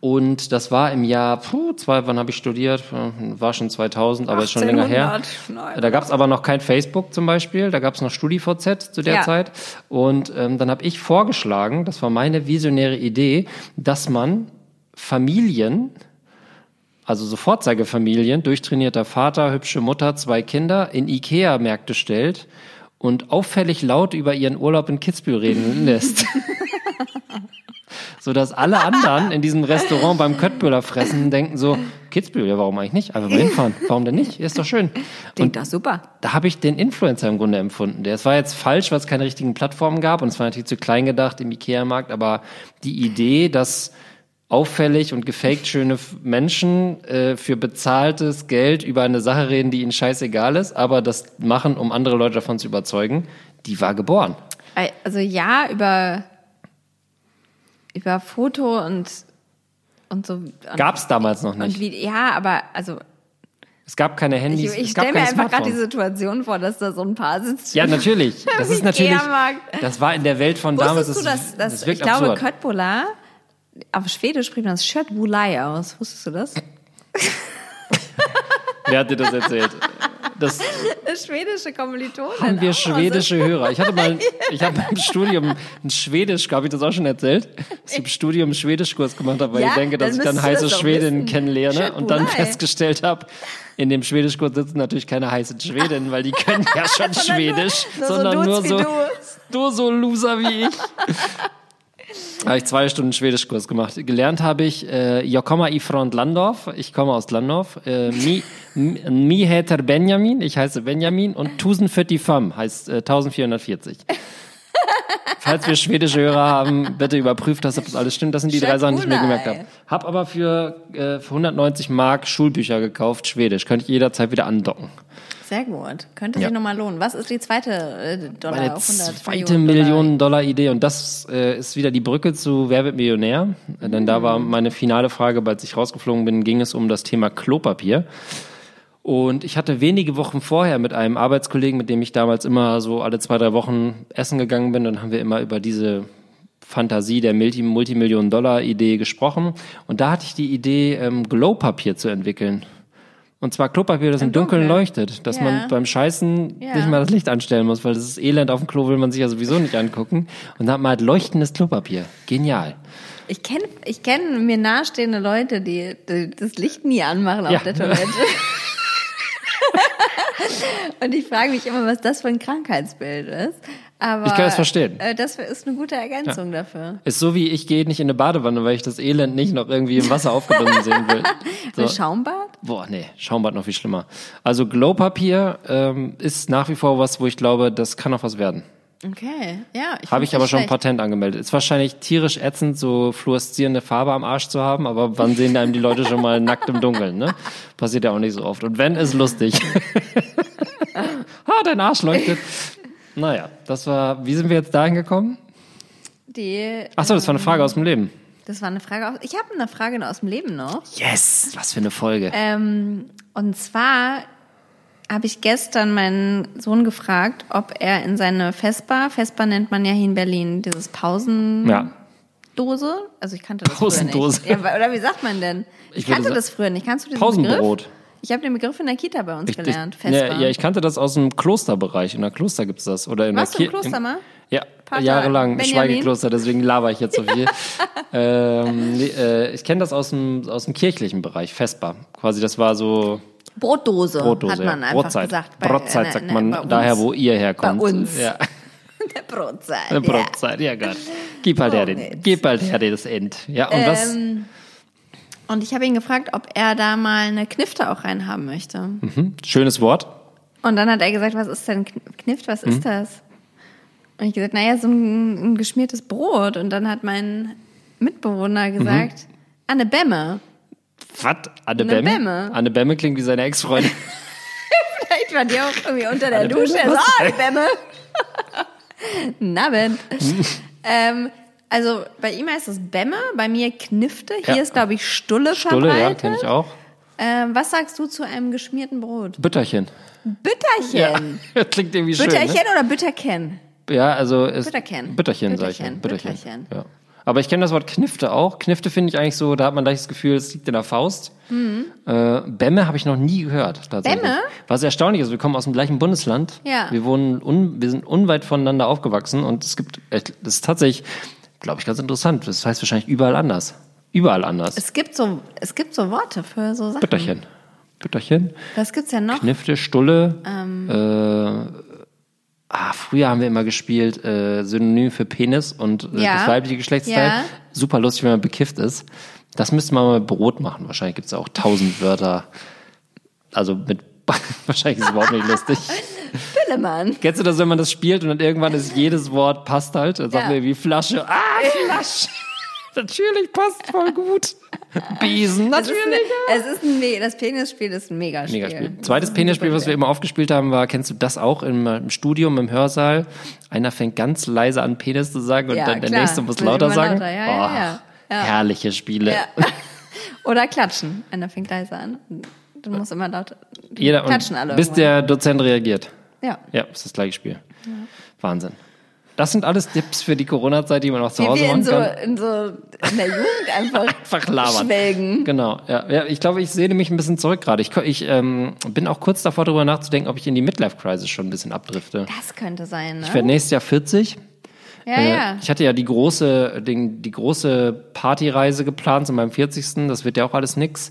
Und das war im Jahr, puh, zwei, wann habe ich studiert? War schon 2000, aber ist schon länger her. 1800. Nein. Da gab es aber noch kein Facebook zum Beispiel, da gab es noch StudiVZ zu der Ja. Zeit. Und ähm, dann habe ich vorgeschlagen, das war meine visionäre Idee, dass man Familien, also so Vorzeigefamilien, durchtrainierter Vater, hübsche Mutter, zwei Kinder, in Ikea-Märkte stellt und auffällig laut über ihren Urlaub in Kitzbühel reden *laughs* lässt. Sodass alle anderen in diesem Restaurant beim Köttböhler fressen denken so, Kitzbühel, ja warum eigentlich nicht? Einfach mal hinfahren. Warum denn nicht? Ist doch schön. Klingt doch super. Da habe ich den Influencer im Grunde empfunden. Der, es war jetzt falsch, weil es keine richtigen Plattformen gab und es war natürlich zu klein gedacht im Ikea-Markt, aber die Idee, dass auffällig und gefaked schöne Menschen äh, für bezahltes Geld über eine Sache reden, die ihnen scheißegal ist, aber das machen, um andere Leute davon zu überzeugen, die war geboren. Also ja, über, über Foto und, und so. Gab es damals noch nicht. wie, ja, aber also Es gab keine ich, Handys, ich gab stelle mir einfach gerade die. Situation vor, dass da so ein Paar sitzt. Ja, natürlich. *laughs* Das ist natürlich. Das war in der Welt von damals. Wusstest du, dass das wirkt ich glaube, absurd. Köttbullar, auf Schwedisch spricht man das Schöttbulai aus. Wusstest du das? *laughs* Wer hat dir das erzählt? *laughs* Das *laughs* Schwedische Kommilitonen. haben wir auch. schwedische Hörer. Ich hatte mal, *laughs* ich habe im Studium ein Schwedisch, habe ich das auch schon erzählt, dass ich im Studium einen Schwedischkurs gemacht habe, weil Ja, ich denke, dass ich dann heiße Schwedinnen kennenlerne und dann festgestellt habe, in dem Schwedischkurs sitzen natürlich keine heißen Schwedinnen, weil die können ja *laughs* schon Schwedisch, nur so sondern nur so, wie du. nur so Loser wie ich. Habe ich zwei Stunden Schwedischkurs gemacht. Gelernt habe ich, äh, jag kommer ifrån Landorf, ich komme aus Landorf. Äh, mi, mi, mi heter Benjamin, ich heiße Benjamin und *laughs* 1045 heißt äh, 1440. Falls wir schwedische Hörer haben, bitte überprüft das, ob das alles stimmt. Das sind die drei Sachen, die ich mir gemerkt habe. Hab aber für, äh, für 190 Mark Schulbücher gekauft, Schwedisch. Könnte ich jederzeit wieder andocken. Sehr gut. Könnte Ja. sich nochmal lohnen. Was ist die zweite äh, Dollar Meine auf 100 zweite Millionen Dollar? Dollar Idee und das äh, ist wieder die Brücke zu Wer wird Millionär? Äh, Denn da war meine finale Frage, als ich rausgeflogen bin, ging es um das Thema Klopapier. Und ich hatte wenige Wochen vorher mit einem Arbeitskollegen, mit dem ich damals immer so alle zwei, drei Wochen essen gegangen bin, dann haben wir immer über diese Fantasie der Multi Multimillionen-Dollar-Idee gesprochen. Und da hatte ich die Idee, ähm, Glowpapier zu entwickeln. Und zwar Klopapier, das im, Im Dunkeln Dunkeln. leuchtet. Dass Ja. man beim Scheißen Ja. nicht mal das Licht anstellen muss, weil das ist Elend auf dem Klo, will man sich ja sowieso nicht angucken. Und da hat man halt leuchtendes Klopapier. Genial. Ich kenne ich kenn mir nahestehende Leute, die, die das Licht nie anmachen auf Ja. der Toilette. *laughs* *laughs* Und ich frage mich immer, was das für ein Krankheitsbild ist. Aber, Ich kann das verstehen. Äh, das ist eine gute Ergänzung dafür. Ist so wie ich gehe nicht in eine Badewanne, weil ich das Elend nicht noch irgendwie im Wasser aufgebunden sehen will. *laughs* Ein So. Schaumbad? Boah, nee, Schaumbad noch viel schlimmer. Also Glowpapier ähm, ist nach wie vor was, wo ich glaube, das kann noch was werden. Okay, ja. Ich Habe ich aber schon schlecht. Patent angemeldet. Ist wahrscheinlich tierisch ätzend, so fluoreszierende Farbe am Arsch zu haben, aber wann sehen einem die Leute schon mal nackt im Dunkeln, ne? Passiert ja auch nicht so oft. Und wenn, ist lustig. *laughs* ha, dein Arsch leuchtet. Naja, das war, wie sind wir jetzt dahin gekommen? Die, Achso, das war eine Frage aus dem Leben. das war eine Frage aus. Ich habe eine Frage aus dem Leben noch. Yes, was für eine Folge. Ähm, und zwar habe ich gestern meinen Sohn gefragt, ob er in seine Vespa, Vespa nennt man ja hier in Berlin, dieses Pausendose. ja. Also ich kannte das Pausendose. früher nicht. Ja, oder wie sagt man denn? Ich, Ich kannte das früher nicht. Kannst du diesen Pausenbrot. Begriff? Ich habe den Begriff in der Kita bei uns Ich, ich, gelernt. ja, Vespa. ja, ich kannte das aus dem Klosterbereich. In der Kloster gibt's das. Oder in Warst der du im Kir- Kloster mal? Ja, jahrelang. Benjamin? Schweigekloster, deswegen laber ich jetzt so viel. *laughs* ähm, nee, äh, ich kenne das aus dem, aus dem kirchlichen Bereich, Vespa. Quasi, das war so Brotdose, Brotdose. hat man ja. einfach Brotzeit. gesagt. bei- Brotzeit äh, sagt ne, man uns. daher, wo ihr herkommt. Bei uns. Ja, *laughs* Der Brotzeit. ja. Brotzeit, ja Gott. Gib halt her den, gib halt her das End. Ja, und was? Ähm, und ich habe ihn gefragt, ob er da mal eine Knifte auch reinhaben möchte. Hm, schönes Wort. Und dann hat er gesagt, was ist denn Kn- Knift, was Hm? ist das? Und ich gesagt, naja, so ein, ein geschmiertes Brot. Und dann hat mein Mitbewohner Mhm. gesagt, eine Bämme. Was? Anne Eine Bämme? Bämme. Anne Bämme klingt wie seine Ex-Freundin. *laughs* Vielleicht war die auch irgendwie unter der Eine Dusche. Bämme? So, die Bämme. Na, Ben. ähm, also bei ihm heißt es Bämme, bei mir Knifte. Hier Ja. ist, glaube ich, Stulle, Stulle, ja, verbreitet. kenne ich auch. Ähm, was sagst du zu einem geschmierten Brot? Bütterchen. Bütterchen. Ja, *laughs* klingt irgendwie schön. Bütterchen Ne? oder Bütterken? Ja, also ist Bütterchen. Bütterchen, sag ich ja. Bütterchen, Bütterchen. Ja. Aber ich kenne das Wort Knifte auch. Knifte finde ich eigentlich so, da hat man gleich das Gefühl, es liegt in der Faust. Äh, Bämme habe ich noch nie gehört, tatsächlich. Mhm. Bämme? Was erstaunlich ist, wir kommen aus dem gleichen Bundesland. Ja. Wir wohnen, un, wir sind unweit voneinander aufgewachsen und es gibt, das ist tatsächlich, glaube ich, ganz interessant. Das heißt wahrscheinlich überall anders. Überall anders. Es gibt so, es gibt so Worte für so Sachen. Bütterchen. Bütterchen. Was gibt's denn noch? Knifte, Stulle. Ähm. Äh, ah, früher haben wir immer gespielt äh, Synonym für Penis und äh, Ja. das weibliche Geschlechtsteil. Ja. Super lustig, wenn man bekifft ist. Das müsste man mal mit Brot machen. Wahrscheinlich gibt es auch tausend Wörter. Also mit *laughs* wahrscheinlich ist es überhaupt nicht lustig. *laughs* Pillemann. Kennst du das, wenn man das spielt und dann irgendwann ist jedes Wort passt halt? Dann sagt Ja. man irgendwie Flasche. Ah, *laughs* Flasche. Natürlich passt voll gut. *laughs* Besen, Es ist, natürlich. eine, es ist ein, Me- das Penisspiel ist ein Megaspiel. Mega Spiel. Zweites Penisspiel, was wir immer aufgespielt haben, war, kennst du das auch im, im Studium, im Hörsaal? Einer fängt ganz leise an Penis zu sagen und Ja, dann der klar. nächste muss lauter sagen. lauter. Ja, Oh, ja. Ja. Herrliche Spiele. *laughs* Oder klatschen. Einer fängt leise an. Du musst immer laut Jeder, klatschen alle. bis irgendwann. der Dozent reagiert. Ja. Ja, ist das gleiche Spiel. Wahnsinn. Das sind alles Tipps für die Corona-Zeit, die man auch zu Wie Hause wir machen so, kann. in so in der Jugend *laughs* einfach, Einfach labern. schwelgen. Genau, ja. ja ich glaube, ich sehne mich ein bisschen zurück gerade. Ich, ich ähm, bin auch kurz davor, darüber nachzudenken, ob ich in die Midlife-Crisis schon ein bisschen abdrifte. Das könnte sein, ne? Ich werde nächstes Jahr 40. ja, Äh, ja. Ich hatte ja die große, den, die große Partyreise geplant zu meinem 40. Das wird ja auch alles nix.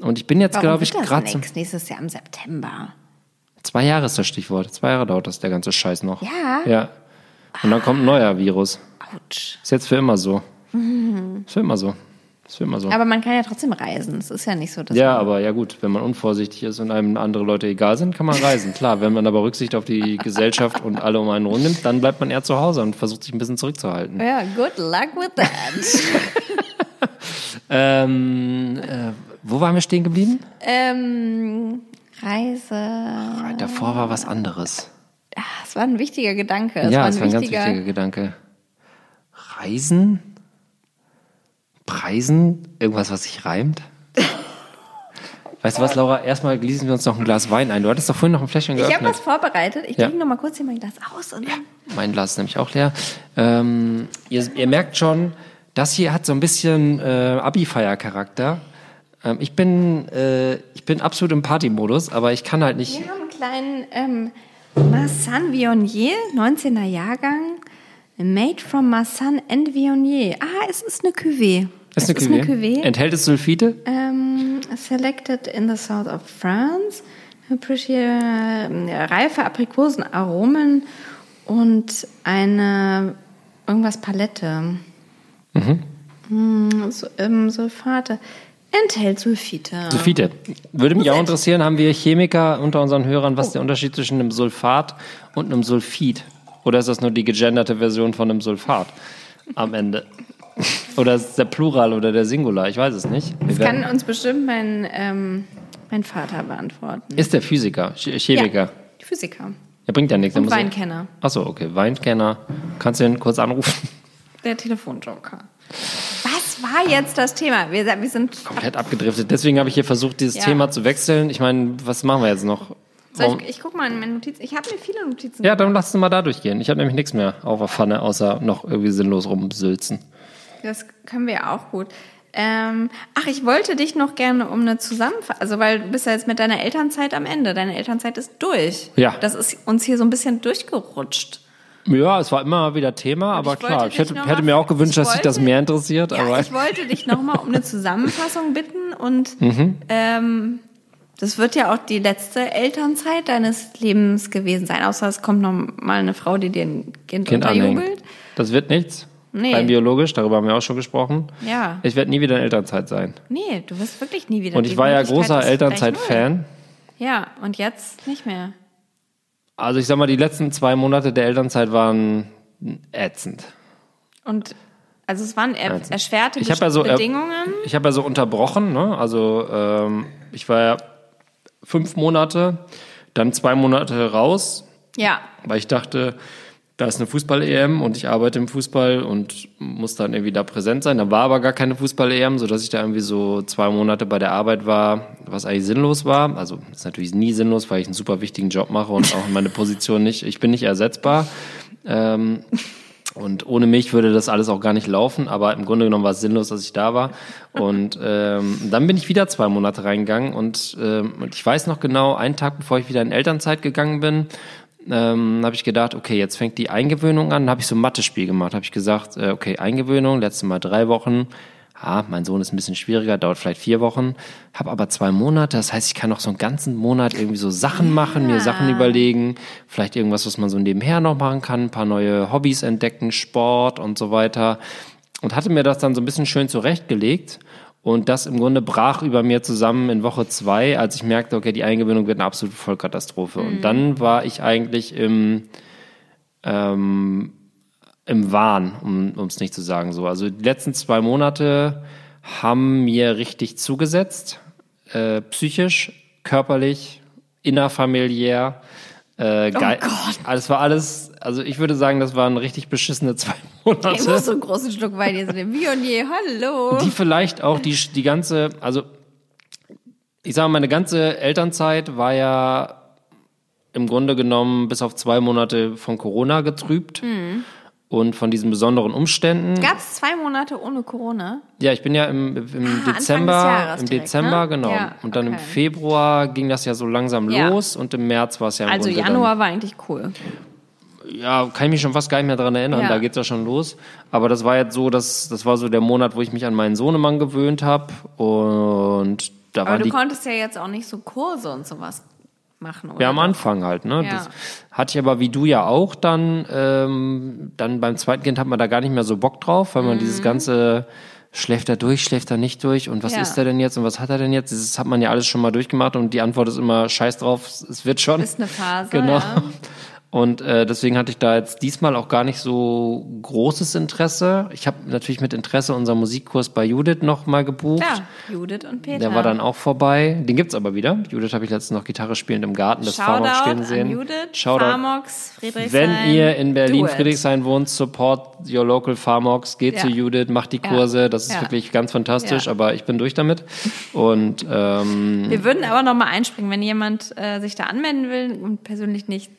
Und ich bin jetzt, glaube ich, gerade? Nächstes Jahr im September. Zwei Jahre ist das Stichwort. Zwei Jahre dauert das, der ganze Scheiß noch. Ja? Ja. Und dann kommt ein neuer Virus. Autsch. Ist jetzt für immer so. Ist für immer so. Ist für immer so. Aber man kann ja trotzdem reisen. Es ist ja nicht so, dass Ja, aber ja gut, wenn man unvorsichtig ist und einem andere Leute egal sind, kann man reisen. Klar, wenn man aber Rücksicht auf die Gesellschaft und alle um einen rum nimmt, dann bleibt man eher zu Hause und versucht sich ein bisschen zurückzuhalten. Ja, good luck with that. *laughs* Ähm, äh, wo waren wir stehen geblieben? ähm, Reise. Davor war was anderes. Ah, Es war ein wichtiger Gedanke. Es ja, war ein war ein ganz wichtiger, wichtiger Gedanke. Reisen? Preisen? Irgendwas, was sich reimt? *laughs* Weißt du was, Laura? Erstmal gießen wir uns noch ein Glas Wein ein. Du hattest doch vorhin noch ein Fläschchen Ich habe geöffnet. was vorbereitet. Ich Ja. trinke noch mal kurz hier mein Glas aus und dann. Mein Glas ist nämlich auch leer. Ähm, ihr, ihr merkt schon, das hier hat so ein bisschen äh, Abi-Feier-Charakter. Ähm, ich bin, äh, ich bin absolut im Partymodus, aber ich kann halt nicht. Wir haben einen kleinen ähm, Marsan Viognier, 19er Jahrgang. Made from Marsan and Viognier. Ah, es ist eine Cuvée. Ist es eine ist Cuvée? eine Cuvée. Enthält es Sulfite? Ähm, selected in the south of France. Appreciate, äh, reife Aprikosenaromen und eine irgendwas Palette. Mhm. So, ähm, Sulfate. Enthält Sulfite. Sulfite. Würde mich auch interessieren, haben wir Chemiker unter unseren Hörern, was ist der Unterschied zwischen einem Sulfat und einem Sulfid? Oder ist das nur die gegenderte Version von einem Sulfat am Ende? *laughs* Oder ist es der Plural oder der Singular? Ich weiß es nicht. Wir Das kann uns bestimmt mein, ähm, mein Vater beantworten. ist der Physiker, Ch- Chemiker. Ja, Physiker. Er bringt ja nichts. Und Weinkenner. Achso, okay. Weinkenner. Kannst du ihn kurz anrufen? Der Telefonjoker. War jetzt das Thema? Wir, wir sind. Komplett abgedriftet. Deswegen habe ich hier versucht, dieses Ja. Thema zu wechseln. Ich meine, was machen wir jetzt noch? Soll ich, ich guck mal in meine Notizen. Ich habe mir viele Notizen Ja, dann lass uns mal da durchgehen. Ich habe nämlich nichts mehr auf der Pfanne, außer noch irgendwie sinnlos rumsülzen. Das können wir ja auch gut. Ähm, ach, ich wollte dich noch gerne um eine Zusammenfassung, also weil du bist ja jetzt mit deiner Elternzeit am Ende. Deine Elternzeit ist durch. Ja. Das ist uns hier so ein bisschen durchgerutscht. Ja, es war immer wieder Thema, aber klar, ich hätte, hätte mir auch gewünscht, dass sich das mehr interessiert. Ja, aber ich wollte dich nochmal um eine Zusammenfassung bitten und Mhm. ähm, das wird ja auch die letzte Elternzeit deines Lebens gewesen sein, außer es kommt noch mal eine Frau, die dir ein Kind, kind unterjubelt. Das wird nichts. Nee. Rein biologisch, darüber haben wir auch schon gesprochen. Ja. Ich werde nie wieder in Elternzeit sein. Nee, du wirst wirklich nie wieder. Und ich war ja großer. Elternzeit-Fan. Ja, und jetzt nicht mehr. Also ich sag mal, die letzten zwei Monate der Elternzeit waren ätzend. Und also es waren er, erschwerte Ich ja so Bedingungen. Ich habe ja so unterbrochen, ne? Also ähm, ich war ja fünf Monate, dann zwei Monate raus, Ja, weil ich dachte, da ist eine Fußball-EM und ich arbeite im Fußball und muss dann irgendwie da präsent sein. Da war aber gar keine Fußball-EM, sodass ich da irgendwie so zwei Monate bei der Arbeit war, was eigentlich sinnlos war. Also ist natürlich nie sinnlos, weil ich einen super wichtigen Job mache und auch meine Position nicht, ich bin nicht ersetzbar. Ähm, und ohne mich würde das alles auch gar nicht laufen, aber im Grunde genommen war es sinnlos, dass ich da war. Und ähm, dann bin ich wieder zwei Monate reingegangen und, ähm, und ich weiß noch genau, einen Tag bevor ich wieder in Elternzeit gegangen bin, ähm, habe ich gedacht, okay, jetzt fängt die Eingewöhnung an. Dann habe ich so ein Mathe-Spiel gemacht. Habe ich gesagt, äh, okay, Eingewöhnung, letztes Mal drei Wochen. Ja, mein Sohn ist ein bisschen schwieriger, dauert vielleicht vier Wochen. Habe aber zwei Monate. Das heißt, ich kann noch so einen ganzen Monat irgendwie so Sachen machen, mir Sachen überlegen. Vielleicht irgendwas, was man so nebenher noch machen kann. Ein paar neue Hobbys entdecken, Sport und so weiter. Und hatte mir das dann so ein bisschen schön zurechtgelegt. Und das im Grunde brach über mir zusammen in Woche zwei, als ich merkte, okay, die Eingewöhnung wird eine absolute Vollkatastrophe. Und dann war ich eigentlich im, ähm, im Wahn, um es nicht zu sagen so. Also die letzten zwei Monate haben mir richtig zugesetzt, äh, psychisch, körperlich, innerfamiliär. Äh, geil. Gott. Das war alles, also ich würde sagen, das waren richtig beschissene zwei *laughs* Monate ich muss so einen großen Schluck Wein so den Vionier, hallo. die vielleicht auch die, die ganze, also ich sage mal, meine ganze Elternzeit war ja im Grunde genommen bis auf zwei Monate von Corona getrübt und von diesen besonderen Umständen. Gab es zwei Monate ohne Corona? Ja, ich bin ja im, im Ah, Dezember, im direkt, Dezember, ne? genau. Ja, und dann im okay. Februar ging das ja so langsam Ja. los und im März war es ja im Also Grunde Januar war eigentlich cool. Ja, kann ich mich schon fast gar nicht mehr dran erinnern, Ja. da geht's ja schon los. Aber das war jetzt so, dass das war so der Monat, wo ich mich an meinen Sohnemann gewöhnt habe und da Aber waren du konntest ja jetzt auch nicht so Kurse und sowas machen, oder? Ja, am Anfang halt, ne? Ja. Das hatte ich aber wie du ja auch dann, ähm, dann beim zweiten Kind hat man da gar nicht mehr so Bock drauf, weil man Mhm. dieses ganze schläft er durch, schläft er nicht durch und was Ja. ist er denn jetzt und was hat er denn jetzt? Das hat man ja alles schon mal durchgemacht und die Antwort ist immer scheiß drauf, es wird schon. Ist eine Phase, *laughs* Genau. ja. Und äh, deswegen hatte ich da jetzt diesmal auch gar nicht so großes Interesse. Ich habe natürlich mit Interesse unseren Musikkurs bei Judith noch mal gebucht. Ja, Judith und Peter. Der war dann auch vorbei. Den gibt's aber wieder. Judith habe ich letztens noch Gitarre spielend im Garten des Farmox stehen sehen. Judith, Shoutout. Farmox, Friedrichshain. Wenn ihr in Berlin. Friedrichshain wohnt, support your local Farmox, geht Ja. zu Judith, macht die Kurse. Das ist Ja. wirklich ganz fantastisch, aber ich bin durch damit. Und ähm, Wir würden aber noch mal einspringen, wenn jemand äh, sich da anmelden will und persönlich nicht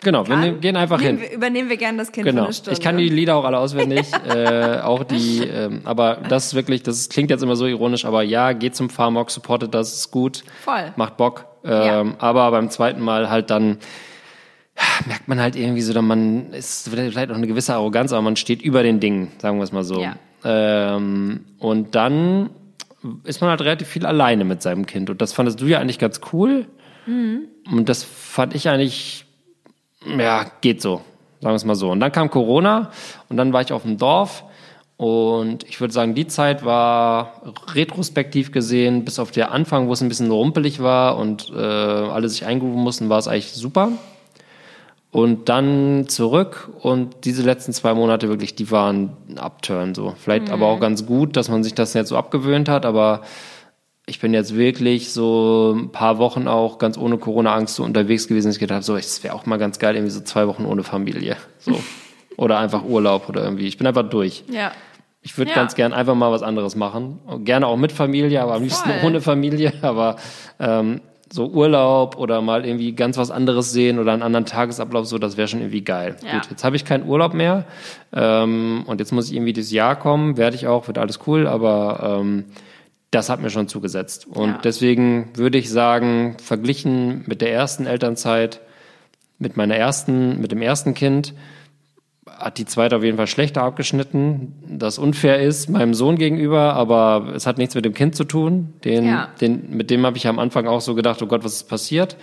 Genau, wir kann, nehmen, gehen einfach nehmen hin. Wir, übernehmen wir gerne das Kind Genau. für eine Stunde. Ich kann die Lieder auch alle auswendig, *laughs* äh, auch die, ähm, aber das ist wirklich, das klingt jetzt immer so ironisch, aber ja, geht zum Farmok, supportet das, ist gut, Voll. macht Bock. Ähm, Aber beim zweiten Mal halt dann ja, merkt man halt irgendwie so, dass man ist vielleicht auch eine gewisse Arroganz, aber man steht über den Dingen, sagen wir es mal so. Ja. Ähm, und dann ist man halt relativ viel alleine mit seinem Kind und das fandest du ja eigentlich ganz cool. Und das fand ich eigentlich ja, geht so. Sagen wir es mal so. Und dann kam Corona und dann war ich auf dem Dorf und ich würde sagen, die Zeit war retrospektiv gesehen, bis auf der Anfang, wo es ein bisschen rumpelig war und äh, alle sich eingrooven mussten, war es eigentlich super. Und dann zurück und diese letzten zwei Monate wirklich, die waren ein Upturn so. Vielleicht aber auch ganz gut, dass man sich das jetzt so abgewöhnt hat, aber ich bin jetzt wirklich so ein paar Wochen auch ganz ohne Corona-Angst so unterwegs gewesen. Ich gedacht habe, so, es wäre auch mal ganz geil, irgendwie so zwei Wochen ohne Familie. So. *laughs* oder einfach Urlaub oder irgendwie. Ich bin einfach durch. Ja. Ich würde Ja. ganz gern einfach mal was anderes machen. Gerne auch mit Familie, aber am liebsten Voll. ohne Familie. *laughs* Aber ähm, so Urlaub oder mal irgendwie ganz was anderes sehen oder einen anderen Tagesablauf, so, das wäre schon irgendwie geil. Ja. Gut, jetzt habe ich keinen Urlaub mehr ähm, und jetzt muss ich irgendwie dieses Jahr kommen, werde ich auch, wird alles cool, aber ähm, das hat mir schon zugesetzt. Und Ja. deswegen würde ich sagen, verglichen mit der ersten Elternzeit, mit meiner ersten, mit dem ersten Kind, hat die zweite auf jeden Fall schlechter abgeschnitten, das unfair ist meinem Sohn gegenüber, aber es hat nichts mit dem Kind zu tun. Den, Ja. den, mit dem habe ich am Anfang auch so gedacht, oh Gott, was ist passiert?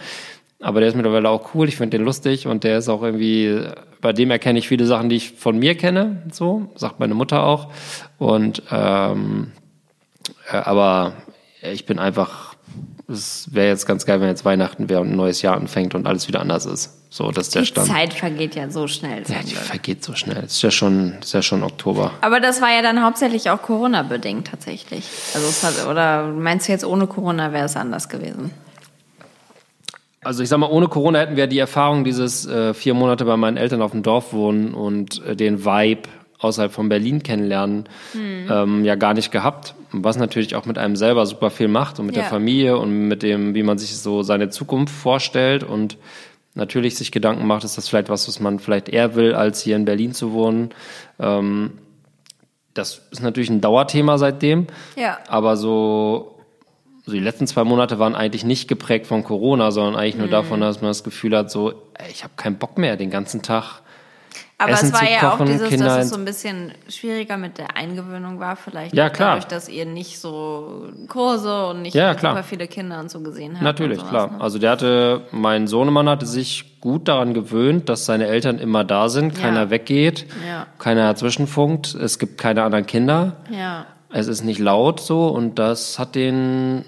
Aber der ist mittlerweile auch cool, ich finde den lustig und der ist auch irgendwie, bei dem erkenne ich viele Sachen, die ich von mir kenne, so, sagt meine Mutter auch. Und ähm, äh, aber ich bin einfach, es wäre jetzt ganz geil, wenn jetzt Weihnachten wäre und ein neues Jahr anfängt und alles wieder anders ist. So, das ist der Die Stand. Zeit vergeht ja so schnell. Ja, die vergeht so schnell. Es ist ja schon, es ist ja schon Oktober. Aber das war ja dann hauptsächlich auch Corona-bedingt tatsächlich. Also es hat, oder meinst du jetzt ohne Corona wäre es anders gewesen? Also ich sag mal, ohne Corona hätten wir die Erfahrung dieses äh, vier Monate bei meinen Eltern auf dem Dorf wohnen und äh, den Vibe außerhalb von Berlin kennenlernen ähm, ja gar nicht gehabt. Was natürlich auch mit einem selber super viel macht und mit Ja. der Familie und mit dem, wie man sich so seine Zukunft vorstellt und natürlich sich Gedanken macht, ist das vielleicht was, was man vielleicht eher will, als hier in Berlin zu wohnen. Ähm, das ist natürlich ein Dauerthema seitdem. Ja. Aber so, so die letzten zwei Monate waren eigentlich nicht geprägt von Corona, sondern eigentlich Mhm. nur davon, dass man das Gefühl hat, so, ey, ich habe keinen Bock mehr, den ganzen Tag. Aber Essen es war ja kochen, auch dieses, Kinder dass es so ein bisschen schwieriger mit der Eingewöhnung war, vielleicht Ja, klar. dadurch, dass ihr nicht so Kurse und nicht Ja, super viele Kinder und so gesehen habt. Natürlich, sowas, klar. Ne? Also der hatte, mein Sohnemann hatte sich gut daran gewöhnt, dass seine Eltern immer da sind, keiner Ja. weggeht, Ja. keiner dazwischenfunkt, es gibt keine anderen Kinder. Ja. Es ist nicht laut so und das hat den,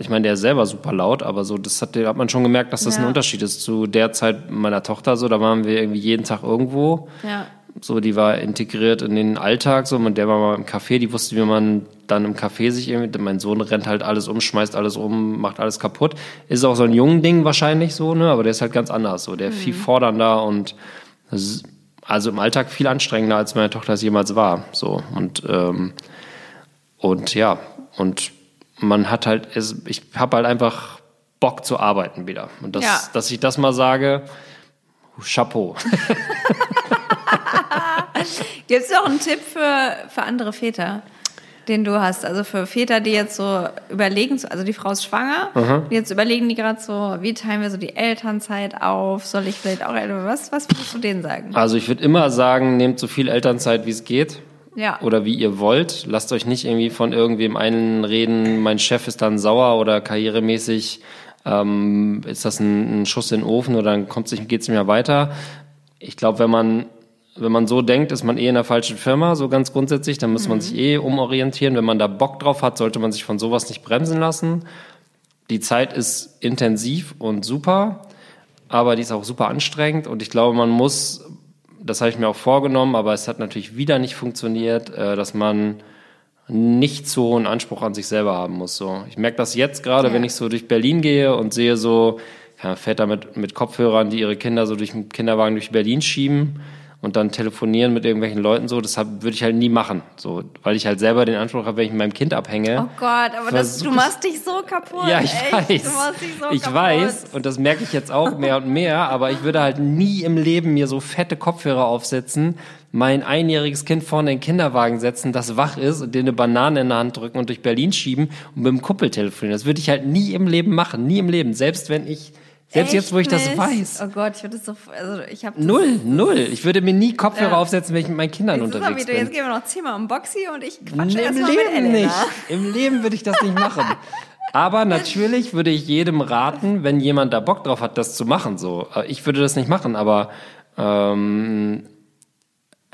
ich meine, der ist selber super laut, aber so, das hat, hat man schon gemerkt, dass das Ja. ein Unterschied ist zu der Zeit meiner Tochter. So, da waren wir irgendwie jeden Tag irgendwo. Ja. So, die war integriert in den Alltag, so, und der war mal im Café, die wusste, wie man dann im Café sich irgendwie, mein Sohn rennt halt alles um, schmeißt alles um, macht alles kaputt. Ist auch so ein jungen Ding wahrscheinlich so, ne, aber der ist halt ganz anders, so, der ist viel fordernder und, also im Alltag viel anstrengender, als meine Tochter es jemals war, so, und, ähm, und ja, und man hat halt, ich habe halt einfach Bock zu arbeiten wieder. Und das, Ja. dass ich das mal sage, Chapeau. *laughs* Gibt es auch einen Tipp für, für andere Väter, den du hast? Also für Väter, die jetzt so überlegen, so- also die Frau ist schwanger, die jetzt überlegen die gerade so, wie teilen wir so die Elternzeit auf? Soll ich vielleicht auch, was, was würdest du denen sagen? Also ich würde immer sagen, nehmt so viel Elternzeit, wie es geht. Ja. Oder wie ihr wollt. Lasst euch nicht irgendwie von irgendwem einen reden, mein Chef ist dann sauer oder karrieremäßig ähm, ist das ein, ein Schuss in den Ofen oder dann kommt sich, geht's nicht mehr weiter. Ich glaube, wenn man, wenn man so denkt, ist man eh in der falschen Firma, so ganz grundsätzlich, dann muss man sich eh umorientieren. Wenn man da Bock drauf hat, sollte man sich von sowas nicht bremsen lassen. Die Zeit ist intensiv und super, aber die ist auch super anstrengend und ich glaube, man muss, das habe ich mir auch vorgenommen, aber es hat natürlich wieder nicht funktioniert, äh, dass man nicht so hohen Anspruch an sich selber haben muss. So, ich merke das jetzt gerade, Ja. wenn ich so durch Berlin gehe und sehe so ja, Väter mit, mit Kopfhörern, die ihre Kinder so durch den Kinderwagen durch Berlin schieben und dann telefonieren mit irgendwelchen Leuten so, das würde ich halt nie machen. So, weil ich halt selber den Anspruch habe, wenn ich mit meinem Kind abhänge. Oh Gott, aber das, du machst dich so kaputt. Ja, ich echt. weiß. Du machst dich so ich kaputt. weiß und das merke ich jetzt auch mehr und mehr, aber ich würde halt nie im Leben mir so fette Kopfhörer aufsetzen, mein einjähriges Kind vorne in den Kinderwagen setzen, das wach ist und dir eine Banane in der Hand drücken und durch Berlin schieben und mit dem Kumpel telefonieren. Das würde ich halt nie im Leben machen, nie im Leben, selbst wenn ich selbst jetzt, wo ich das Echt weiß. Oh Gott, ich würde das so, also ich habe Null, null. Ich würde mir nie Kopfhörer Ja. aufsetzen, wenn ich mit meinen Kindern er unterwegs wieder, jetzt bin. gehen wir noch zehnmal um Boxy und ich Nee, quatsche Im erstmal mit Leben nicht. Im Leben würde ich das nicht machen. Aber natürlich würde ich jedem raten, wenn jemand da Bock drauf hat, das zu machen. So, Äh, ich würde das nicht machen, aber ähm,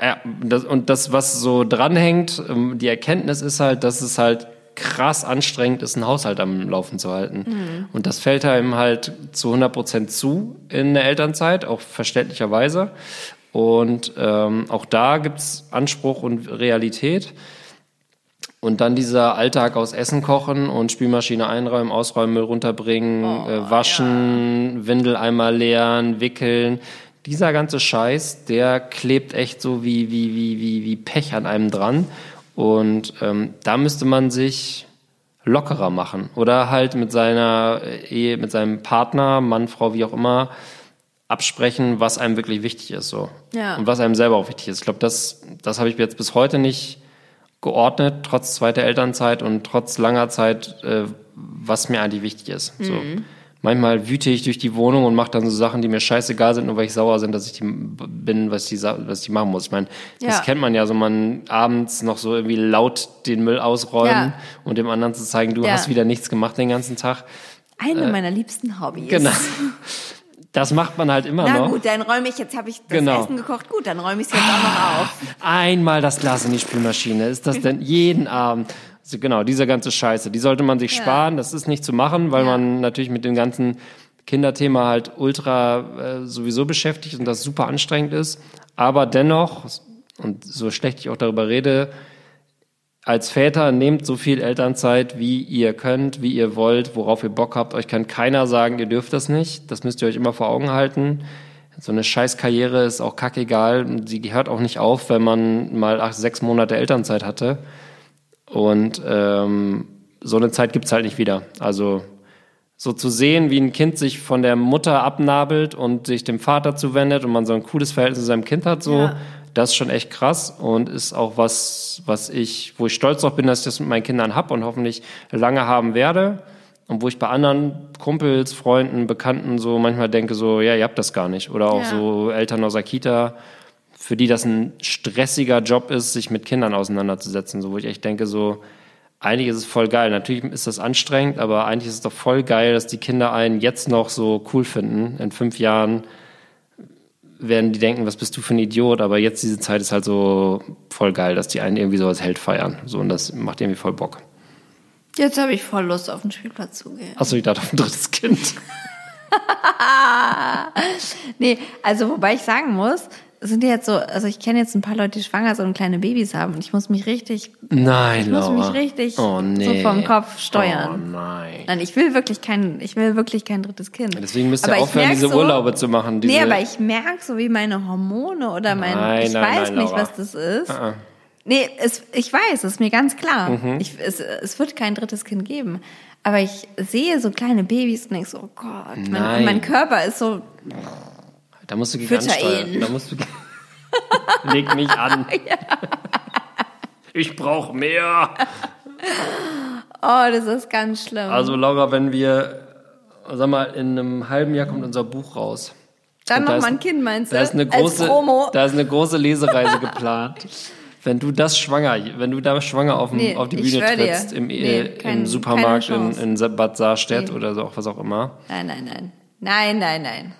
ja, das, und das, was so dranhängt, ähm, die Erkenntnis ist halt, dass es halt krass anstrengend ist, einen Haushalt am Laufen zu halten. Und das fällt einem halt zu 100 Prozent zu in der Elternzeit, auch verständlicherweise. Und ähm, auch da gibt's Anspruch und Realität. Und dann dieser Alltag aus Essen kochen und Spülmaschine einräumen, ausräumen, Müll runterbringen, äh, waschen, Windeleimer leeren, wickeln. Dieser ganze Scheiß, der klebt echt so wie, wie, wie, wie, wie Pech an einem dran. Und ähm, da müsste man sich lockerer machen. Oder halt mit seiner Ehe, mit seinem Partner, Mann, Frau, wie auch immer, absprechen, was einem wirklich wichtig ist. So. Ja. Und was einem selber auch wichtig ist. Ich glaube, das, das habe ich jetzt bis heute nicht geordnet, trotz zweiter Elternzeit und trotz langer Zeit, äh, was mir eigentlich wichtig ist. So. Manchmal wüte ich durch die Wohnung und mache dann so Sachen, die mir scheißegal sind, nur weil ich sauer bin, dass ich die bin, was ich, sa- was ich machen muss. Ich meine, das Ja. kennt man ja so, man abends noch so irgendwie laut den Müll ausräumen Ja. und dem anderen zu zeigen, du Ja. hast wieder nichts gemacht den ganfen Tag. Eine meiner liebsten Hobbys. Genau. Das macht man halt immer Na noch. gut, dann räume ich, jetzt habe ich das Genau. Essen gekocht, gut, dann räume ich es jetzt auch noch auf. Einmal das Glas in die Spülmaschine. Ist das denn jeden Abend? Genau, diese ganze Scheiße, die sollte man sich sparen. Das ist nicht zu machen, weil Ja. man natürlich mit dem ganzen Kinderthema halt ultra äh, sowieso beschäftigt und das super anstrengend ist. Aber dennoch, und so schlecht ich auch darüber rede, als Väter nehmt so viel Elternzeit, wie ihr könnt, wie ihr wollt, worauf ihr Bock habt. Euch kann keiner sagen, ihr dürft das nicht. Das müsst ihr euch immer vor Augen halten. So eine Scheißkarriere ist auch kackegal. Sie hört auch nicht auf, wenn man mal acht, sechs Monate Elternzeit hatte. Und ähm, so eine Zeit gibt's halt nicht wieder. Also so zu sehen, wie ein Kind sich von der Mutter abnabelt und sich dem Vater zuwendet und man so ein cooles Verhältnis zu seinem Kind hat, so, Ja. das ist schon echt krass und ist auch was, was ich, wo ich stolz drauf bin, dass ich das mit meinen Kindern hab und hoffentlich lange haben werde. Und wo ich bei anderen Kumpels, Freunden, Bekannten so manchmal denke, so, ja, ihr habt das gar nicht. Oder auch Ja. so Eltern aus der Kita, für die das ein stressiger Job ist, sich mit Kindern auseinanderzusetzen. So, wo ich echt denke, so, eigentlich ist es voll geil. Natürlich ist das anstrengend, aber eigentlich ist es doch voll geil, dass die Kinder einen jetzt noch so cool finden. In fünf Jahren werden die denken, was bist du für ein Idiot, aber jetzt diese Zeit ist halt so voll geil, dass die einen irgendwie so als Held feiern. So, und das macht irgendwie voll Bock. Jetzt habe ich voll Lust, auf den Spielplatz zu gehen. Achso, ich dachte auf ein drittes Kind. *laughs* Nee, also wobei ich sagen muss, sind ja jetzt so, also ich kenne jetzt ein paar Leute, die schwanger sind und kleine Babys haben und ich muss mich richtig, Nein, ich muss Laura. mich richtig oh, nee. so vom Kopf Oh steuern. nein. Nein, ich will wirklich kein, ich will wirklich kein drittes Kind. Deswegen müsst ihr Aber aufhören, diese so, Urlaube zu machen. Diese, Nee, aber ich merke so, wie meine Hormone oder mein, Nein, ich nein, weiß nein, nicht, Laura. was das ist. Ah, ah. Nee, es, ich weiß, ist mir ganz klar. Mhm. Ich, es, es wird kein drittes Kind geben. Aber ich sehe so kleine Babys und denke so, oh Gott, mein, mein Körper ist so, Da musst du gegen ansteuern. Da musst du *laughs* Leg mich an. *laughs* Ich brauche mehr. oh, das ist ganz schlimm. Also Laura, wenn wir, sag mal, in einem halben Jahr kommt unser Buch raus. Dann da noch mal ein Kind, meinst du? Da ist eine große, da ist eine große Lesereise geplant. *laughs* Wenn du das schwanger, wenn du da schwanger auf, dem, Nee, auf die Bühne trittst, im, Nee, äh, kein- im Supermarkt in, in Bad Saarstedt Nee. oder so, was auch immer. Nein, nein, nein. Nein, nein, nein.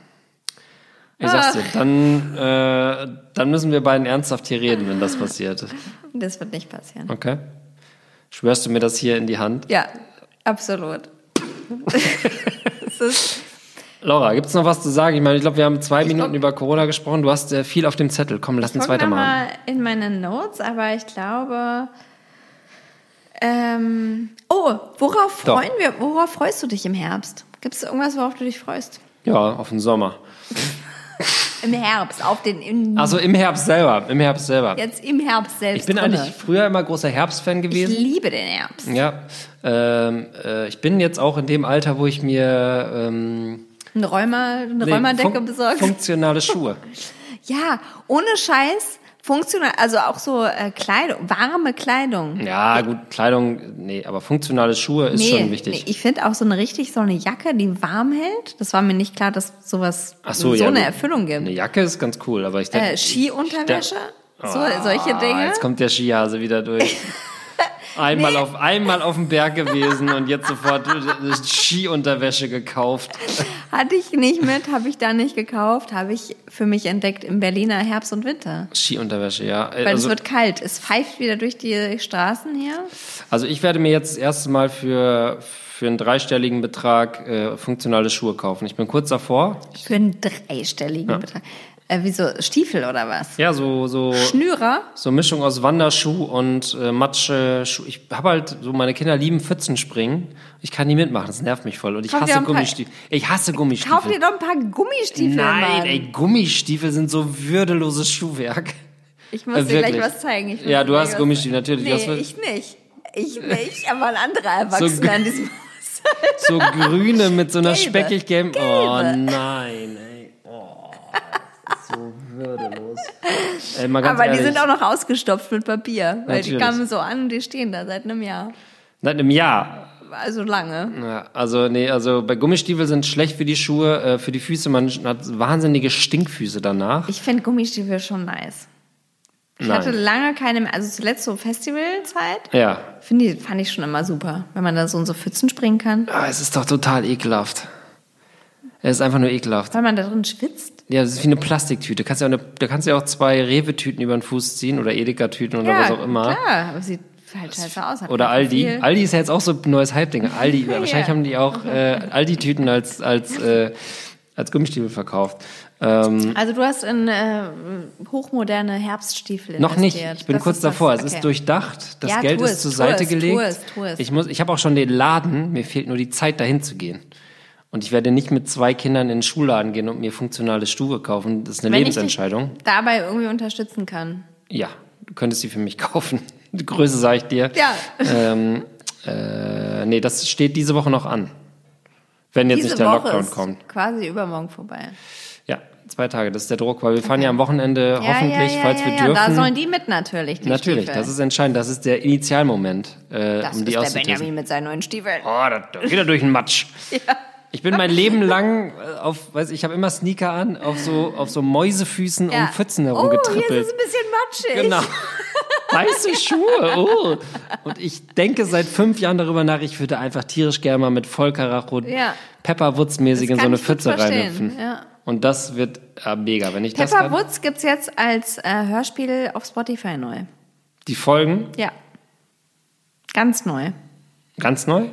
Ich sag's dir, dann, äh, dann müssen wir beiden ernsthaft hier reden, wenn das passiert. *laughs* Das wird nicht passieren. Okay? Schwörst du mir das hier in die Hand? Ja, absolut. *laughs* es Laura, gibt's noch was zu sagen? Ich meine, ich glaube, wir haben zwei Ich Minuten über Corona gesprochen. Du hast äh, viel auf dem Zettel. Komm, lass uns weitermachen. mal in meine Notes, aber ich glaube. Ähm, oh, worauf Doch. freuen wir? Worauf freust du dich im Herbst? Gibt es irgendwas, worauf du dich freust? Ja, auf den Sommer. *laughs* Im Herbst, auf den, in, Also im Herbst selber, im Herbst selber. jetzt im Herbst selbst Ich bin drinne. eigentlich früher immer großer Herbstfan Ich gewesen. liebe den Herbst. Ja, ähm, äh, ich bin jetzt auch in dem Alter, wo ich mir ähm, Eine, Rheuma, eine nee, Rheumadecke fun- besorgt. funktionale Schuhe. *laughs* Ja, ohne Scheiß, funktional, also auch so äh, Kleidung, warme Kleidung. Ja, gut, Kleidung, nee, aber funktionale Schuhe ist schon wichtig. Nee, ich finde auch so eine richtig so eine Jacke, die warm hält. Das war mir nicht klar, dass sowas so, so, ja, eine. Erfüllung gibt. Eine Jacke ist ganz cool, aber ich denke. Äh, Skiunterwäsche, so, Ah, solche Dinge. Jetzt kommt der Skihase wieder durch. *laughs* Einmal, auf, einmal auf dem Berg gewesen und jetzt sofort äh, Skiunterwäsche gekauft. Hatte ich nicht mit, habe ich da nicht gekauft, habe ich für mich entdeckt im Berliner Herbst und Winter. Skiunterwäsche, ja. Äh, Weil Also, es wird kalt, es pfeift wieder durch die Straßen hier. also ich werde mir jetzt das erste Mal für, für einen dreistelligen Betrag äh, funktionale Schuhe kaufen. Ich bin kurz davor. Für einen dreistelligen Betrag. Äh, wie so Stiefel oder was? Ja, so, so, Schnürer? so Mischung aus Wanderschuh und äh, Matsche. Schuh. Ich habe halt so, meine Kinder lieben Pfützenspringen. Ich kann nie mitmachen, das nervt mich voll. Und ich Kauf hasse Gummistiefel. Ich hasse Kauf Gummistiefel. dir doch ein paar Gummistiefel, Nein, Mann. ey, Gummistiefel sind so würdeloses Schuhwerk. Ich muss Äh, dir gleich was zeigen. Ja, du hast Gummistiefel, natürlich. Nee, ich nicht. Ich nicht, aber ein anderer Erwachsener So- an diesem Haus. So grüne mit so einer speckig gelben. Oh nein, ey. Oh, würdelos. Ey, mal ganz Aber die ehrlich, sind auch noch ausgestopft mit Papier. Weil die Natürlich. kamen so an und die stehen da seit einem Jahr. Seit einem Jahr. Also lange. Ja, also nee, also bei Gummistiefeln sind schlecht für die Schuhe, äh, für die Füße. Man hat wahnsinnige Stinkfüße danach. Ich finde Gummistiefel schon nice. Ich Nein. hatte lange keine mehr, also zuletzt so Festivalzeit, Ja, finde ich, fand ich schon immer super, wenn man da so in so Pfützen springen kann, ah, es ist doch total ekelhaft. Es ist einfach nur ekelhaft. weil man da drin schwitzt. Ja, das ist wie eine Plastiktüte. Kannst ja eine, da kannst du ja auch zwei Rewe-Tüten über den Fuß ziehen oder Edeka-Tüten oder was auch immer. klar, aber sieht halt scheiße aus. Oder Aldi. viel. Aldi ist ja jetzt auch so ein neues Hype-Ding. Aldi, *laughs* wahrscheinlich haben die auch äh, Aldi-Tüten als, als, äh, als Gummistiefel verkauft. Ähm, Also du hast in äh, hochmoderne Herbststiefel noch nicht. Ich bin Das kurz ist das- davor. Es okay. ist durchdacht. Das Ja, Geld tu ist es, zur tu Seite es, tu gelegt. es, tu es. Ich muss, ich habe auch schon den Laden. Mir fehlt nur die Zeit, dahin zu gehen. Und ich werde nicht mit zwei Kindern in den Schulladen gehen und mir funktionale Schuhe kaufen. Das ist eine Wenn ich dich Lebensentscheidung. dabei irgendwie unterstützen kann. Ja, du könntest sie für mich *laughs* kaufen. Die Größe sage ich dir. Ja. Ähm, äh, nee, das steht diese Woche noch an. Wenn jetzt Diese nicht der Woche Lockdown ist kommt. quasi übermorgen vorbei. Ja, zwei Tage, das ist der Druck, weil wir fahren ja am Wochenende hoffentlich, ja, ja, falls ja, wir ja. dürfen. Da sollen die mit natürlich. Die Natürlich, Stiefel. das ist entscheidend. Das ist der Initialmoment, äh, Das um die ist der. Benjamin mit seinen neuen Stiefeln. Oh, da, da geht er durch den Matsch. *laughs* Ich bin mein Leben lang äh, auf, weiß ich habe immer Sneaker an, auf so auf so Mäusefüßen um Pfützen Oh, hier herumgetrippelt. ist es ein bisschen matschig. Genau. *laughs* Weiße Schuhe, oh. Und ich denke seit fünf Jahren darüber nach, ich würde einfach tierisch gerne mal mit Vollkaracho Ja. Pepperwoods-mäßig Das in so eine Pfütze reinhüpfen. ja. Und das wird äh, mega, wenn ich das Pepper kann. Woods gibt's jetzt als äh, Hörspiel auf Spotify neu. Die Folgen, Ja. Ganz neu. ganz neu.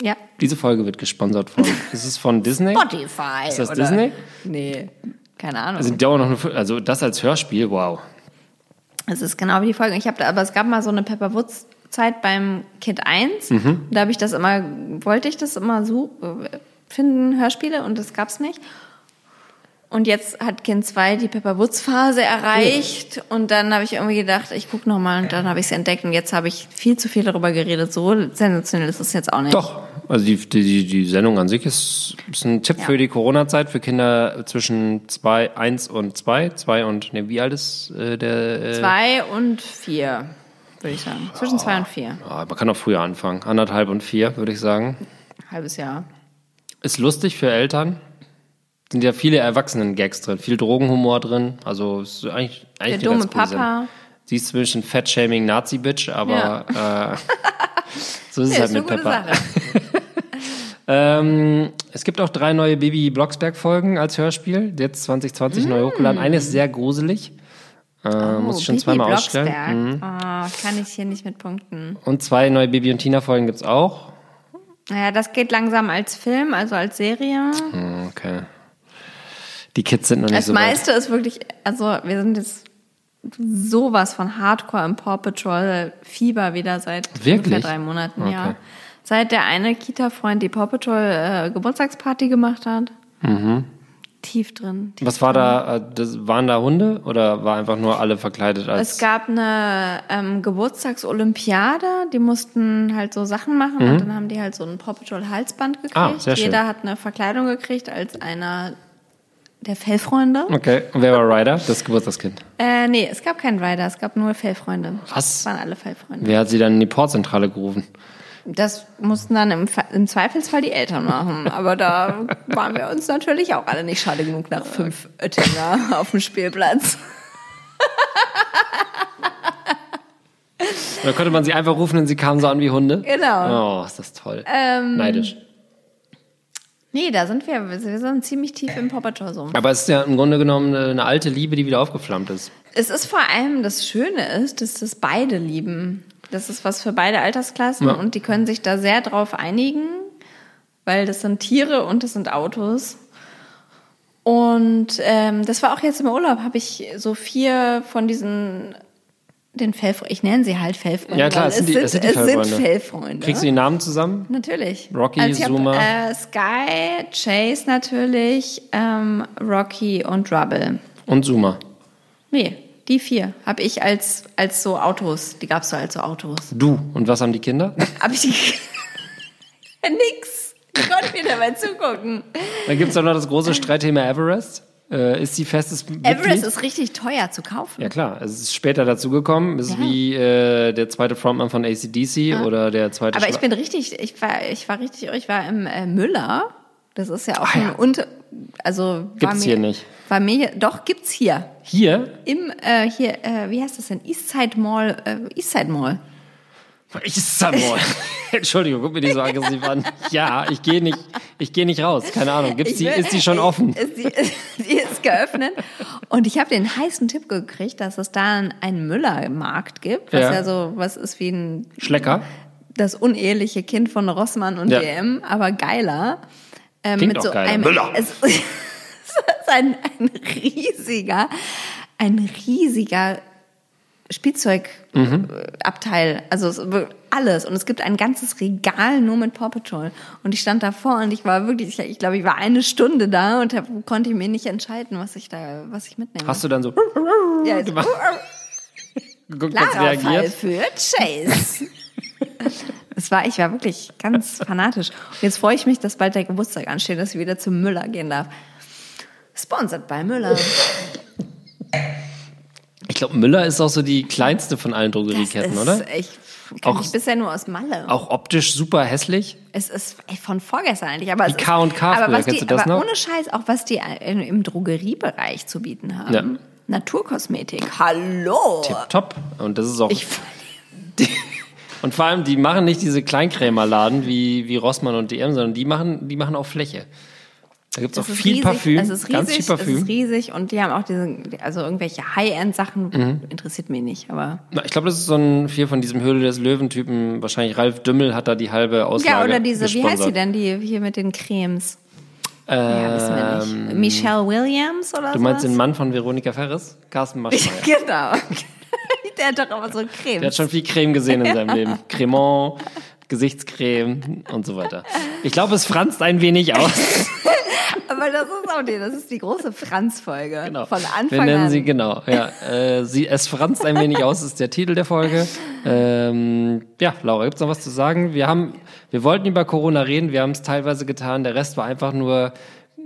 Ja. Diese Folge wird gesponsert von, *laughs* ist es von Disney? Spotify. Ist das oder? Disney? Nee. Keine Ahnung. Also, die dauern noch eine, also das als Hörspiel, wow. Es ist genau wie die Folge. Ich habe aber es gab mal so eine Pepper Woods Zeit beim Kind 1. Mhm. Da habe ich das immer, wollte ich das immer so äh, finden, Hörspiele, und das gab's nicht. Und jetzt hat Kind 2 die Pepper Woods Phase erreicht und dann habe ich irgendwie gedacht, ich gucke noch mal und dann habe ich es entdeckt und jetzt habe ich viel zu viel darüber geredet. So sensationell ist es jetzt auch nicht. Doch, also die, die, die Sendung an sich ist, ist ein Tipp Ja. für die Corona-Zeit für Kinder zwischen zwei, eins und zwei. Zwei und, ne, wie alt ist äh, der? Äh, Zwei und vier, würde ich sagen. Zwischen zwei und vier. ja, man kann auch früher anfangen. Anderthalb und vier, würde ich sagen. Halbes Jahr. Ist lustig für Eltern. Sind ja viele Erwachsenen-Gags drin, viel Drogenhumor drin. Also ist eigentlich, eigentlich Der dumme. Papa. Sie ist zwischen ein Fat-Shaming Nazi-Bitch, aber äh, *laughs* so ist es Ja, halt ist mit Pepper. *laughs* Ähm, es gibt auch drei neue Baby Blocksberg-Folgen als Hörspiel, jetzt 2020 neu hochgeladen. Eine ist sehr gruselig. Äh, muss ich schon Mm. Oh, Bibi zweimal Blocksberg. ausstellen. Mhm. Oh, kann ich hier nicht mit Punkten. Und zwei neue Baby und Tina-Folgen gibt's auch. Naja, das geht langsam als Film, also als Serie. Hm, Okay. Die Kids sind noch nicht Das so weit. meiste ist wirklich, also wir sind jetzt sowas von Hardcore im Paw Patrol Fieber wieder seit Wirklich? ungefähr drei Monaten, ja. Okay. Seit der eine Kita-Freund die Paw Patrol äh, Geburtstagsparty gemacht hat. Mhm. Tief drin. Tief Was war da, äh, das, waren da Hunde oder war einfach nur alle verkleidet als... Es gab eine ähm, Geburtstagsolympiade, die mussten halt so Sachen machen Mhm. und dann haben die halt so ein Paw Patrol Halsband gekriegt. Ah, sehr schön. Jeder hat eine Verkleidung gekriegt als einer der Fellfreunde. Okay, und wer war Ryder? Das Geburtstagskind. Äh, nee, es gab keinen Rider, es gab nur Fellfreunde. Was? Es waren alle Fellfreunde. Wer hat sie dann in die Portzentrale gerufen? Das mussten dann im, im Zweifelsfall die Eltern machen. *laughs* Aber da waren wir uns natürlich auch alle nicht schade genug nach fünf Oettinger *laughs* auf dem Spielplatz. Oder konnte man sie einfach rufen und sie kamen so an wie Hunde? Genau. Oh, ist das toll. Ähm, Neidisch. Nee, da sind wir, wir sind ziemlich tief im Poppertor Aber es ist ja im Grunde genommen eine, eine alte Liebe, die wieder aufgeflammt ist. Es ist vor allem das Schöne ist, dass das beide lieben. Das ist was für beide Altersklassen Ja. und die können sich da sehr drauf einigen, weil das sind Tiere und das sind Autos. Und ähm, das war auch jetzt im Urlaub, habe ich so vier von diesen den Fellfreunden, ich nenne sie halt Fellfreunde. Ja, klar, es sind die- es sind es sind Fellfreunde. Fellfreunde. Kriegst du die Namen zusammen? Natürlich. Rocky, hab, Zuma. Äh, Sky, Chase natürlich, ähm, Rocky und Rubble. Und Zuma. Nee, die vier habe ich als, als so Autos. Die gab's so als so Autos. Du. Und was haben die Kinder? Hab ich die. *laughs* Nix. Ich konnte mir dabei zugucken. Dann gibt es auch noch das große Streitthema Everest. Äh, ist sie festes Everest Mitglied? ist richtig teuer zu kaufen. Ja klar, es ist später dazugekommen. Ist Ja. wie äh, der zweite Frontmann von ACDC oder der zweite Aber ich Schwa- bin richtig, ich war, ich war richtig, ich war im äh, Müller. Das ist ja auch Ah, ja. ein Unter, also war Gibt's mir, hier nicht. War mir, doch gibt's hier Hier? im äh, hier, äh, wie heißt das denn? Eastside Mall, äh, Eastside Mall. Ich ist Mall. Entschuldigung, guck mir die so aggressiv an. Ja, ich gehe nicht, ich gehe nicht raus. Keine Ahnung. Gibt's die, will- ist die schon offen? Ist die, die ist geöffnet. Und ich habe den heißen Tipp gekriegt, dass es da einen Müller-Markt gibt, was Ja. ja. so was ist wie ein Schlecker? das uneheliche Kind von Rossmann und Ja. DM, aber geiler. Ähm, Klingt mit so geiler. einem Müller. Es, *laughs* es ist ein, ein riesiger, ein riesiger Spielzeugabteil, also es wird alles und es gibt ein ganzes Regal nur mit Paw Patrol und ich stand davor und ich war wirklich, ich glaube, ich war eine Stunde da und hab, konnte mir nicht entscheiden, was ich da, was ich mitnehme. Hast du dann so ja, *laughs* also, gemacht? geguckt, was klarer Fall reagiert? für Chase. Es war, ich war wirklich ganz fanatisch. Und jetzt freue ich mich, dass bald der Geburtstag ansteht, dass ich wieder zum Müller gehen darf. Sponsored bei Müller. Ich glaube, Müller ist auch so die kleinste von allen Das Drogerieketten, ist, oder? Ich kann Auch- ich bisher nur aus Malle. Auch optisch super hässlich. Es ist ey, von vorgestern eigentlich. Aber ist- K und K aber was die, aber noch? ohne Scheiß, auch was die im Drogeriebereich zu bieten haben. Ja. Naturkosmetik. Hallo. Top. Und das ist auch. Ich, *laughs* Und vor allem, die machen nicht diese Kleinkrämerladen wie, wie Rossmann und DM, sondern die machen, die machen auch Fläche. Da gibt es auch viel riesig, Parfüm, Das ist riesig, ganz viel Es Parfüm. ist riesig und die haben auch diese, also irgendwelche High-End-Sachen, Mhm. interessiert mich nicht, aber. Na, ich glaube, das ist so ein viel von diesem Höhle des Löwen-Typen. Wahrscheinlich Ralf Dümmel hat da die halbe Auslage Ja, oder diese, wie heißt sie gesponsert. denn, die hier mit den Cremes? ja, wissen wir nicht. Ähm, Michelle Williams oder so? Du meinst den Mann von Veronika Ferris? Carsten *laughs* Maschmeyer. Genau. *laughs* Der hat doch immer so Cremes. Der hat schon viel Creme gesehen in seinem Leben. *laughs* Cremant, Gesichtscreme und so weiter. Ich glaube, es franzt ein wenig aus. *laughs* Aber das ist auch die, das ist die große Franz-Folge. Genau. Von Anfang Wir nennen an. sie, genau, ja. Äh, sie, es franzt ein wenig aus, ist der Titel der Folge. Ähm, ja, Laura, gibt's noch was zu sagen? Wir haben, wir wollten über Corona reden, wir haben es teilweise getan. Der Rest war einfach nur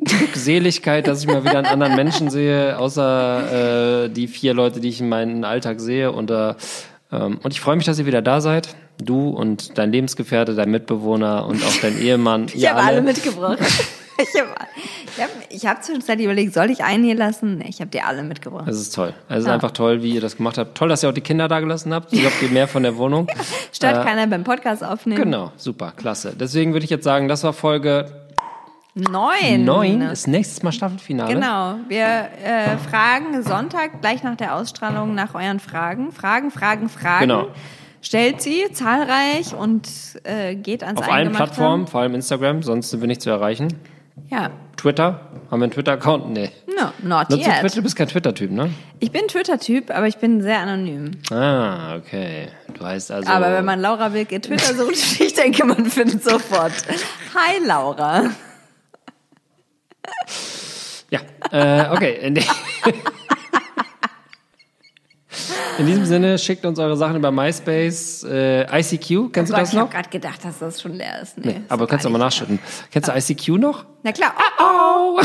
Glückseligkeit, dass ich mal wieder einen anderen Menschen sehe, außer äh, die vier Leute, die ich in meinem Alltag sehe. Und, äh, und ich freue mich, dass ihr wieder da seid. Du und dein Lebensgefährte, dein Mitbewohner und auch dein Ehemann. *laughs* Ich habe alle mitgebracht. Ich *laughs* habe ich hab, ich hab zwischenzeitlich überlegt, soll ich einen hier lassen? Nee, ich habe die alle mitgebracht. Es ist toll. Es ist Ja. einfach toll, wie ihr das gemacht habt. Toll, dass ihr auch die Kinder da gelassen habt. So habt ihr mehr von der Wohnung. *laughs* Stört keiner beim Podcast aufnehmen. Genau, super, klasse. Deswegen würde ich jetzt sagen, das war Folge Neun. 9. Ist nächstes Mal Staffelfinale. Genau. Wir äh, fragen Sonntag gleich nach der Ausstrahlung nach euren Fragen. Fragen, Fragen, Fragen. Genau. Stellt sie zahlreich und äh, geht ans Auf allen. Plattformen, vor allem Instagram, sonst sind wir nicht zu erreichen. Ja. Twitter, haben wir einen Twitter-Account? Nee. No, not Nutzt du yet. Twitter? Du bist kein Twitter-Typ, ne? Ich bin Twitter-Typ, aber ich bin sehr anonym. Ah, okay. Du heißt also. Aber wenn man Laura Wilke Twitter sucht, *laughs* ich denke, man findet sofort. Hi Laura. Ja, äh, okay. In, In diesem Sinne, schickt uns eure Sachen über MySpace, äh, ICQ, kennst du Gott, das ich habe noch? gerade gedacht, dass das schon leer ist. Nee, ist Aber kannst du mal nachschütten. Kennst du ICQ noch? Na klar, oh, oh.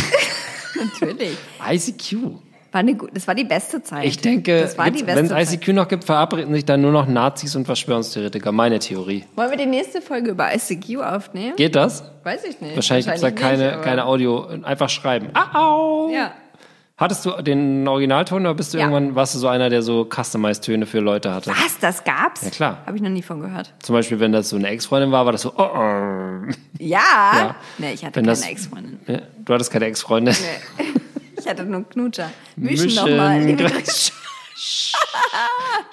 *laughs* natürlich. *laughs* ICQ. War eine, das war die beste Zeit. Ich denke, wenn es. ICQ noch gibt, verabreden sich dann nur noch Nazis und Verschwörungstheoretiker. Meine Theorie. Wollen wir die nächste Folge über ICQ aufnehmen? Geht das? Weiß ich nicht. Wahrscheinlich gibt es da nicht, keine, aber- keine Audio. Einfach schreiben. Ah, au. Ja. Hattest du den Originalton oder bist du Ja. irgendwann, warst du so einer, der so Customized-Töne für Leute hatte? Was, das gab's? Ja, klar. Habe ich noch nie von gehört. Zum Beispiel, wenn das so eine Ex-Freundin war, war das so, oh, oh. Ja? Ja. Nee, ich hatte Wenn keine Ex-Freundin. Ja, du hattest keine Ex-Freundin. *laughs* Ich hatte nur Knutscher. Mischen, Mischen. nochmal. *laughs*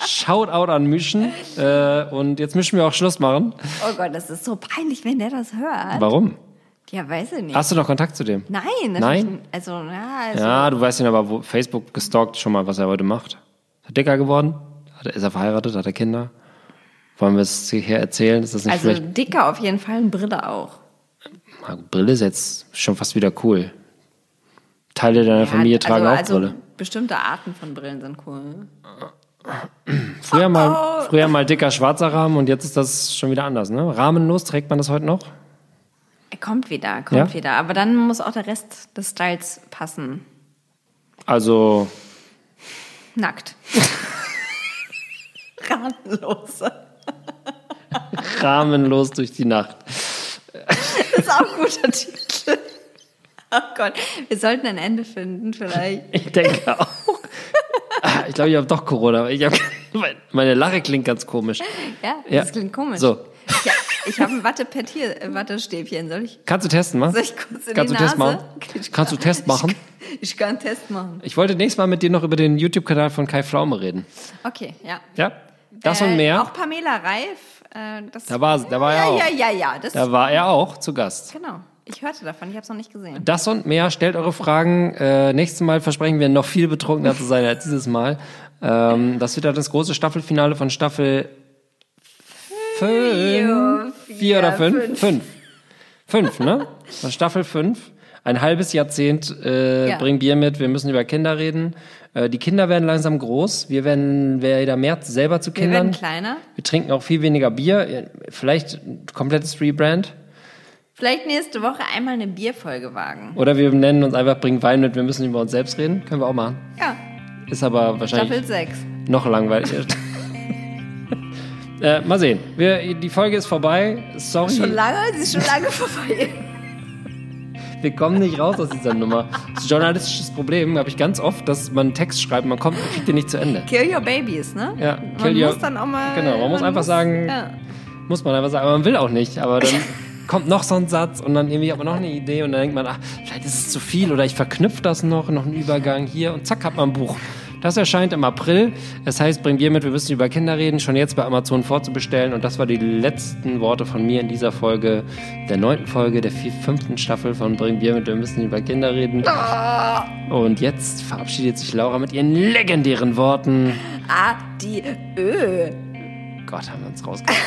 Shoutout an Mischen. Äh, und jetzt müssen wir auch Schluss machen. Oh Gott, das ist so peinlich, wenn der das hört. Warum? Ja, weiß ich nicht. Hast du noch Kontakt zu dem? Nein, Nein? nicht. Also, ja, also, Ja, du weißt ihn aber, wo Facebook gestalkt schon mal, was er heute macht. Ist er dicker geworden? Hat er, ist er verheiratet? Hat er Kinder? Wollen wir es hier erzählen? Ist das nicht also vielleicht... dicker auf jeden Fall, und Brille auch. Brille ist jetzt schon fast wieder cool. Teile deiner Ja, Familie tragen also, auch also Brille. bestimmte Arten von Brillen sind cool. Früher Oh. mal, früher mal dicker schwarzer Rahmen und jetzt ist das schon wieder anders, ne? Rahmenlos trägt man das heute noch? Er kommt wieder, kommt Ja? wieder. Aber dann muss auch der Rest des Styles passen. Also, Nackt. *laughs* Rahmenlos. *laughs* rahmenlos durch die Nacht. Das *laughs* ist auch ein guter Titel. Oh Gott, wir sollten ein Ende finden vielleicht. *laughs* Ich denke auch. Ah, Ich glaube, ich habe doch Corona. Ich hab, *laughs* meine Lache klingt ganz komisch. Ja, Ja. das klingt komisch. So. Ja, ich habe ein Wattepad hier, Wattestäbchen. Soll ich, Kannst du testen, machen? soll ich kurz in Kannst die du Test machen? Ich Kannst du kann- Test machen? Ich, *laughs* ich kann einen Test machen. Ich wollte nächstes Mal mit dir noch über den YouTube-Kanal von Kai Pflaume reden. Okay, ja. Ja? Das Äh, und mehr. Auch Pamela Reif. Äh, das, Da war- da war er ja, auch. Ja, ja, ja. Da war er auch zu Gast. genau. Ich hörte davon, ich habe es noch nicht gesehen. Das und mehr, stellt eure Fragen. Äh, nächstes Mal versprechen wir noch viel betrunkener zu sein als dieses Mal. Ähm, das wird dann das große Staffelfinale von Staffel fünf. Vier oder fünf? Fünf. Fünf, ne? Von Staffel fünf. Ein halbes Jahrzehnt äh, Ja. bring Bier mit. Wir müssen über Kinder reden. Äh, die Kinder werden langsam groß. Wir werden wieder mehr selber zu Wir Kindern. werden kleiner. Wir trinken auch viel weniger Bier. Vielleicht ein komplettes Rebrand. Vielleicht nächste Woche einmal eine Bierfolge wagen. Oder wir nennen uns einfach Bring Wein mit, wir müssen über uns selbst reden. Können wir auch machen. Ja, Ist aber wahrscheinlich Staffel 6. noch langweiliger. *laughs* äh, mal sehen. Wir, die Folge ist vorbei. Sorry, Schon lange? Sie ist schon lange vorbei. *laughs* wir kommen nicht raus aus dieser Nummer. Das ist ein journalistisches Problem habe ich ganz oft, dass man einen Text schreibt, man kommt, man kriegt den nicht zu Ende. Kill your babies, ne? Ja, man kill your- muss dann auch mal. Genau, man muss einfach sagen- Ja. Muss man einfach sagen, aber man will auch nicht. Aber dann *laughs* kommt noch so ein Satz und dann irgendwie aber noch eine Idee und dann denkt man, ach, vielleicht ist es zu viel oder ich verknüpfe das noch, noch einen Übergang hier und zack hat man ein Buch. Das erscheint im April. Es heißt, bring Bier mit, wir müssen über Kinder reden, schon jetzt bei Amazon vorzubestellen. Und das war die letzten Worte von mir in dieser Folge, der neunten Folge der vier, fünften Staffel von Bring Bier mit, wir müssen über Kinder reden. Und jetzt verabschiedet sich Laura mit ihren legendären Worten. Ah, die Ö. Gott, haben wir uns rausgestellt.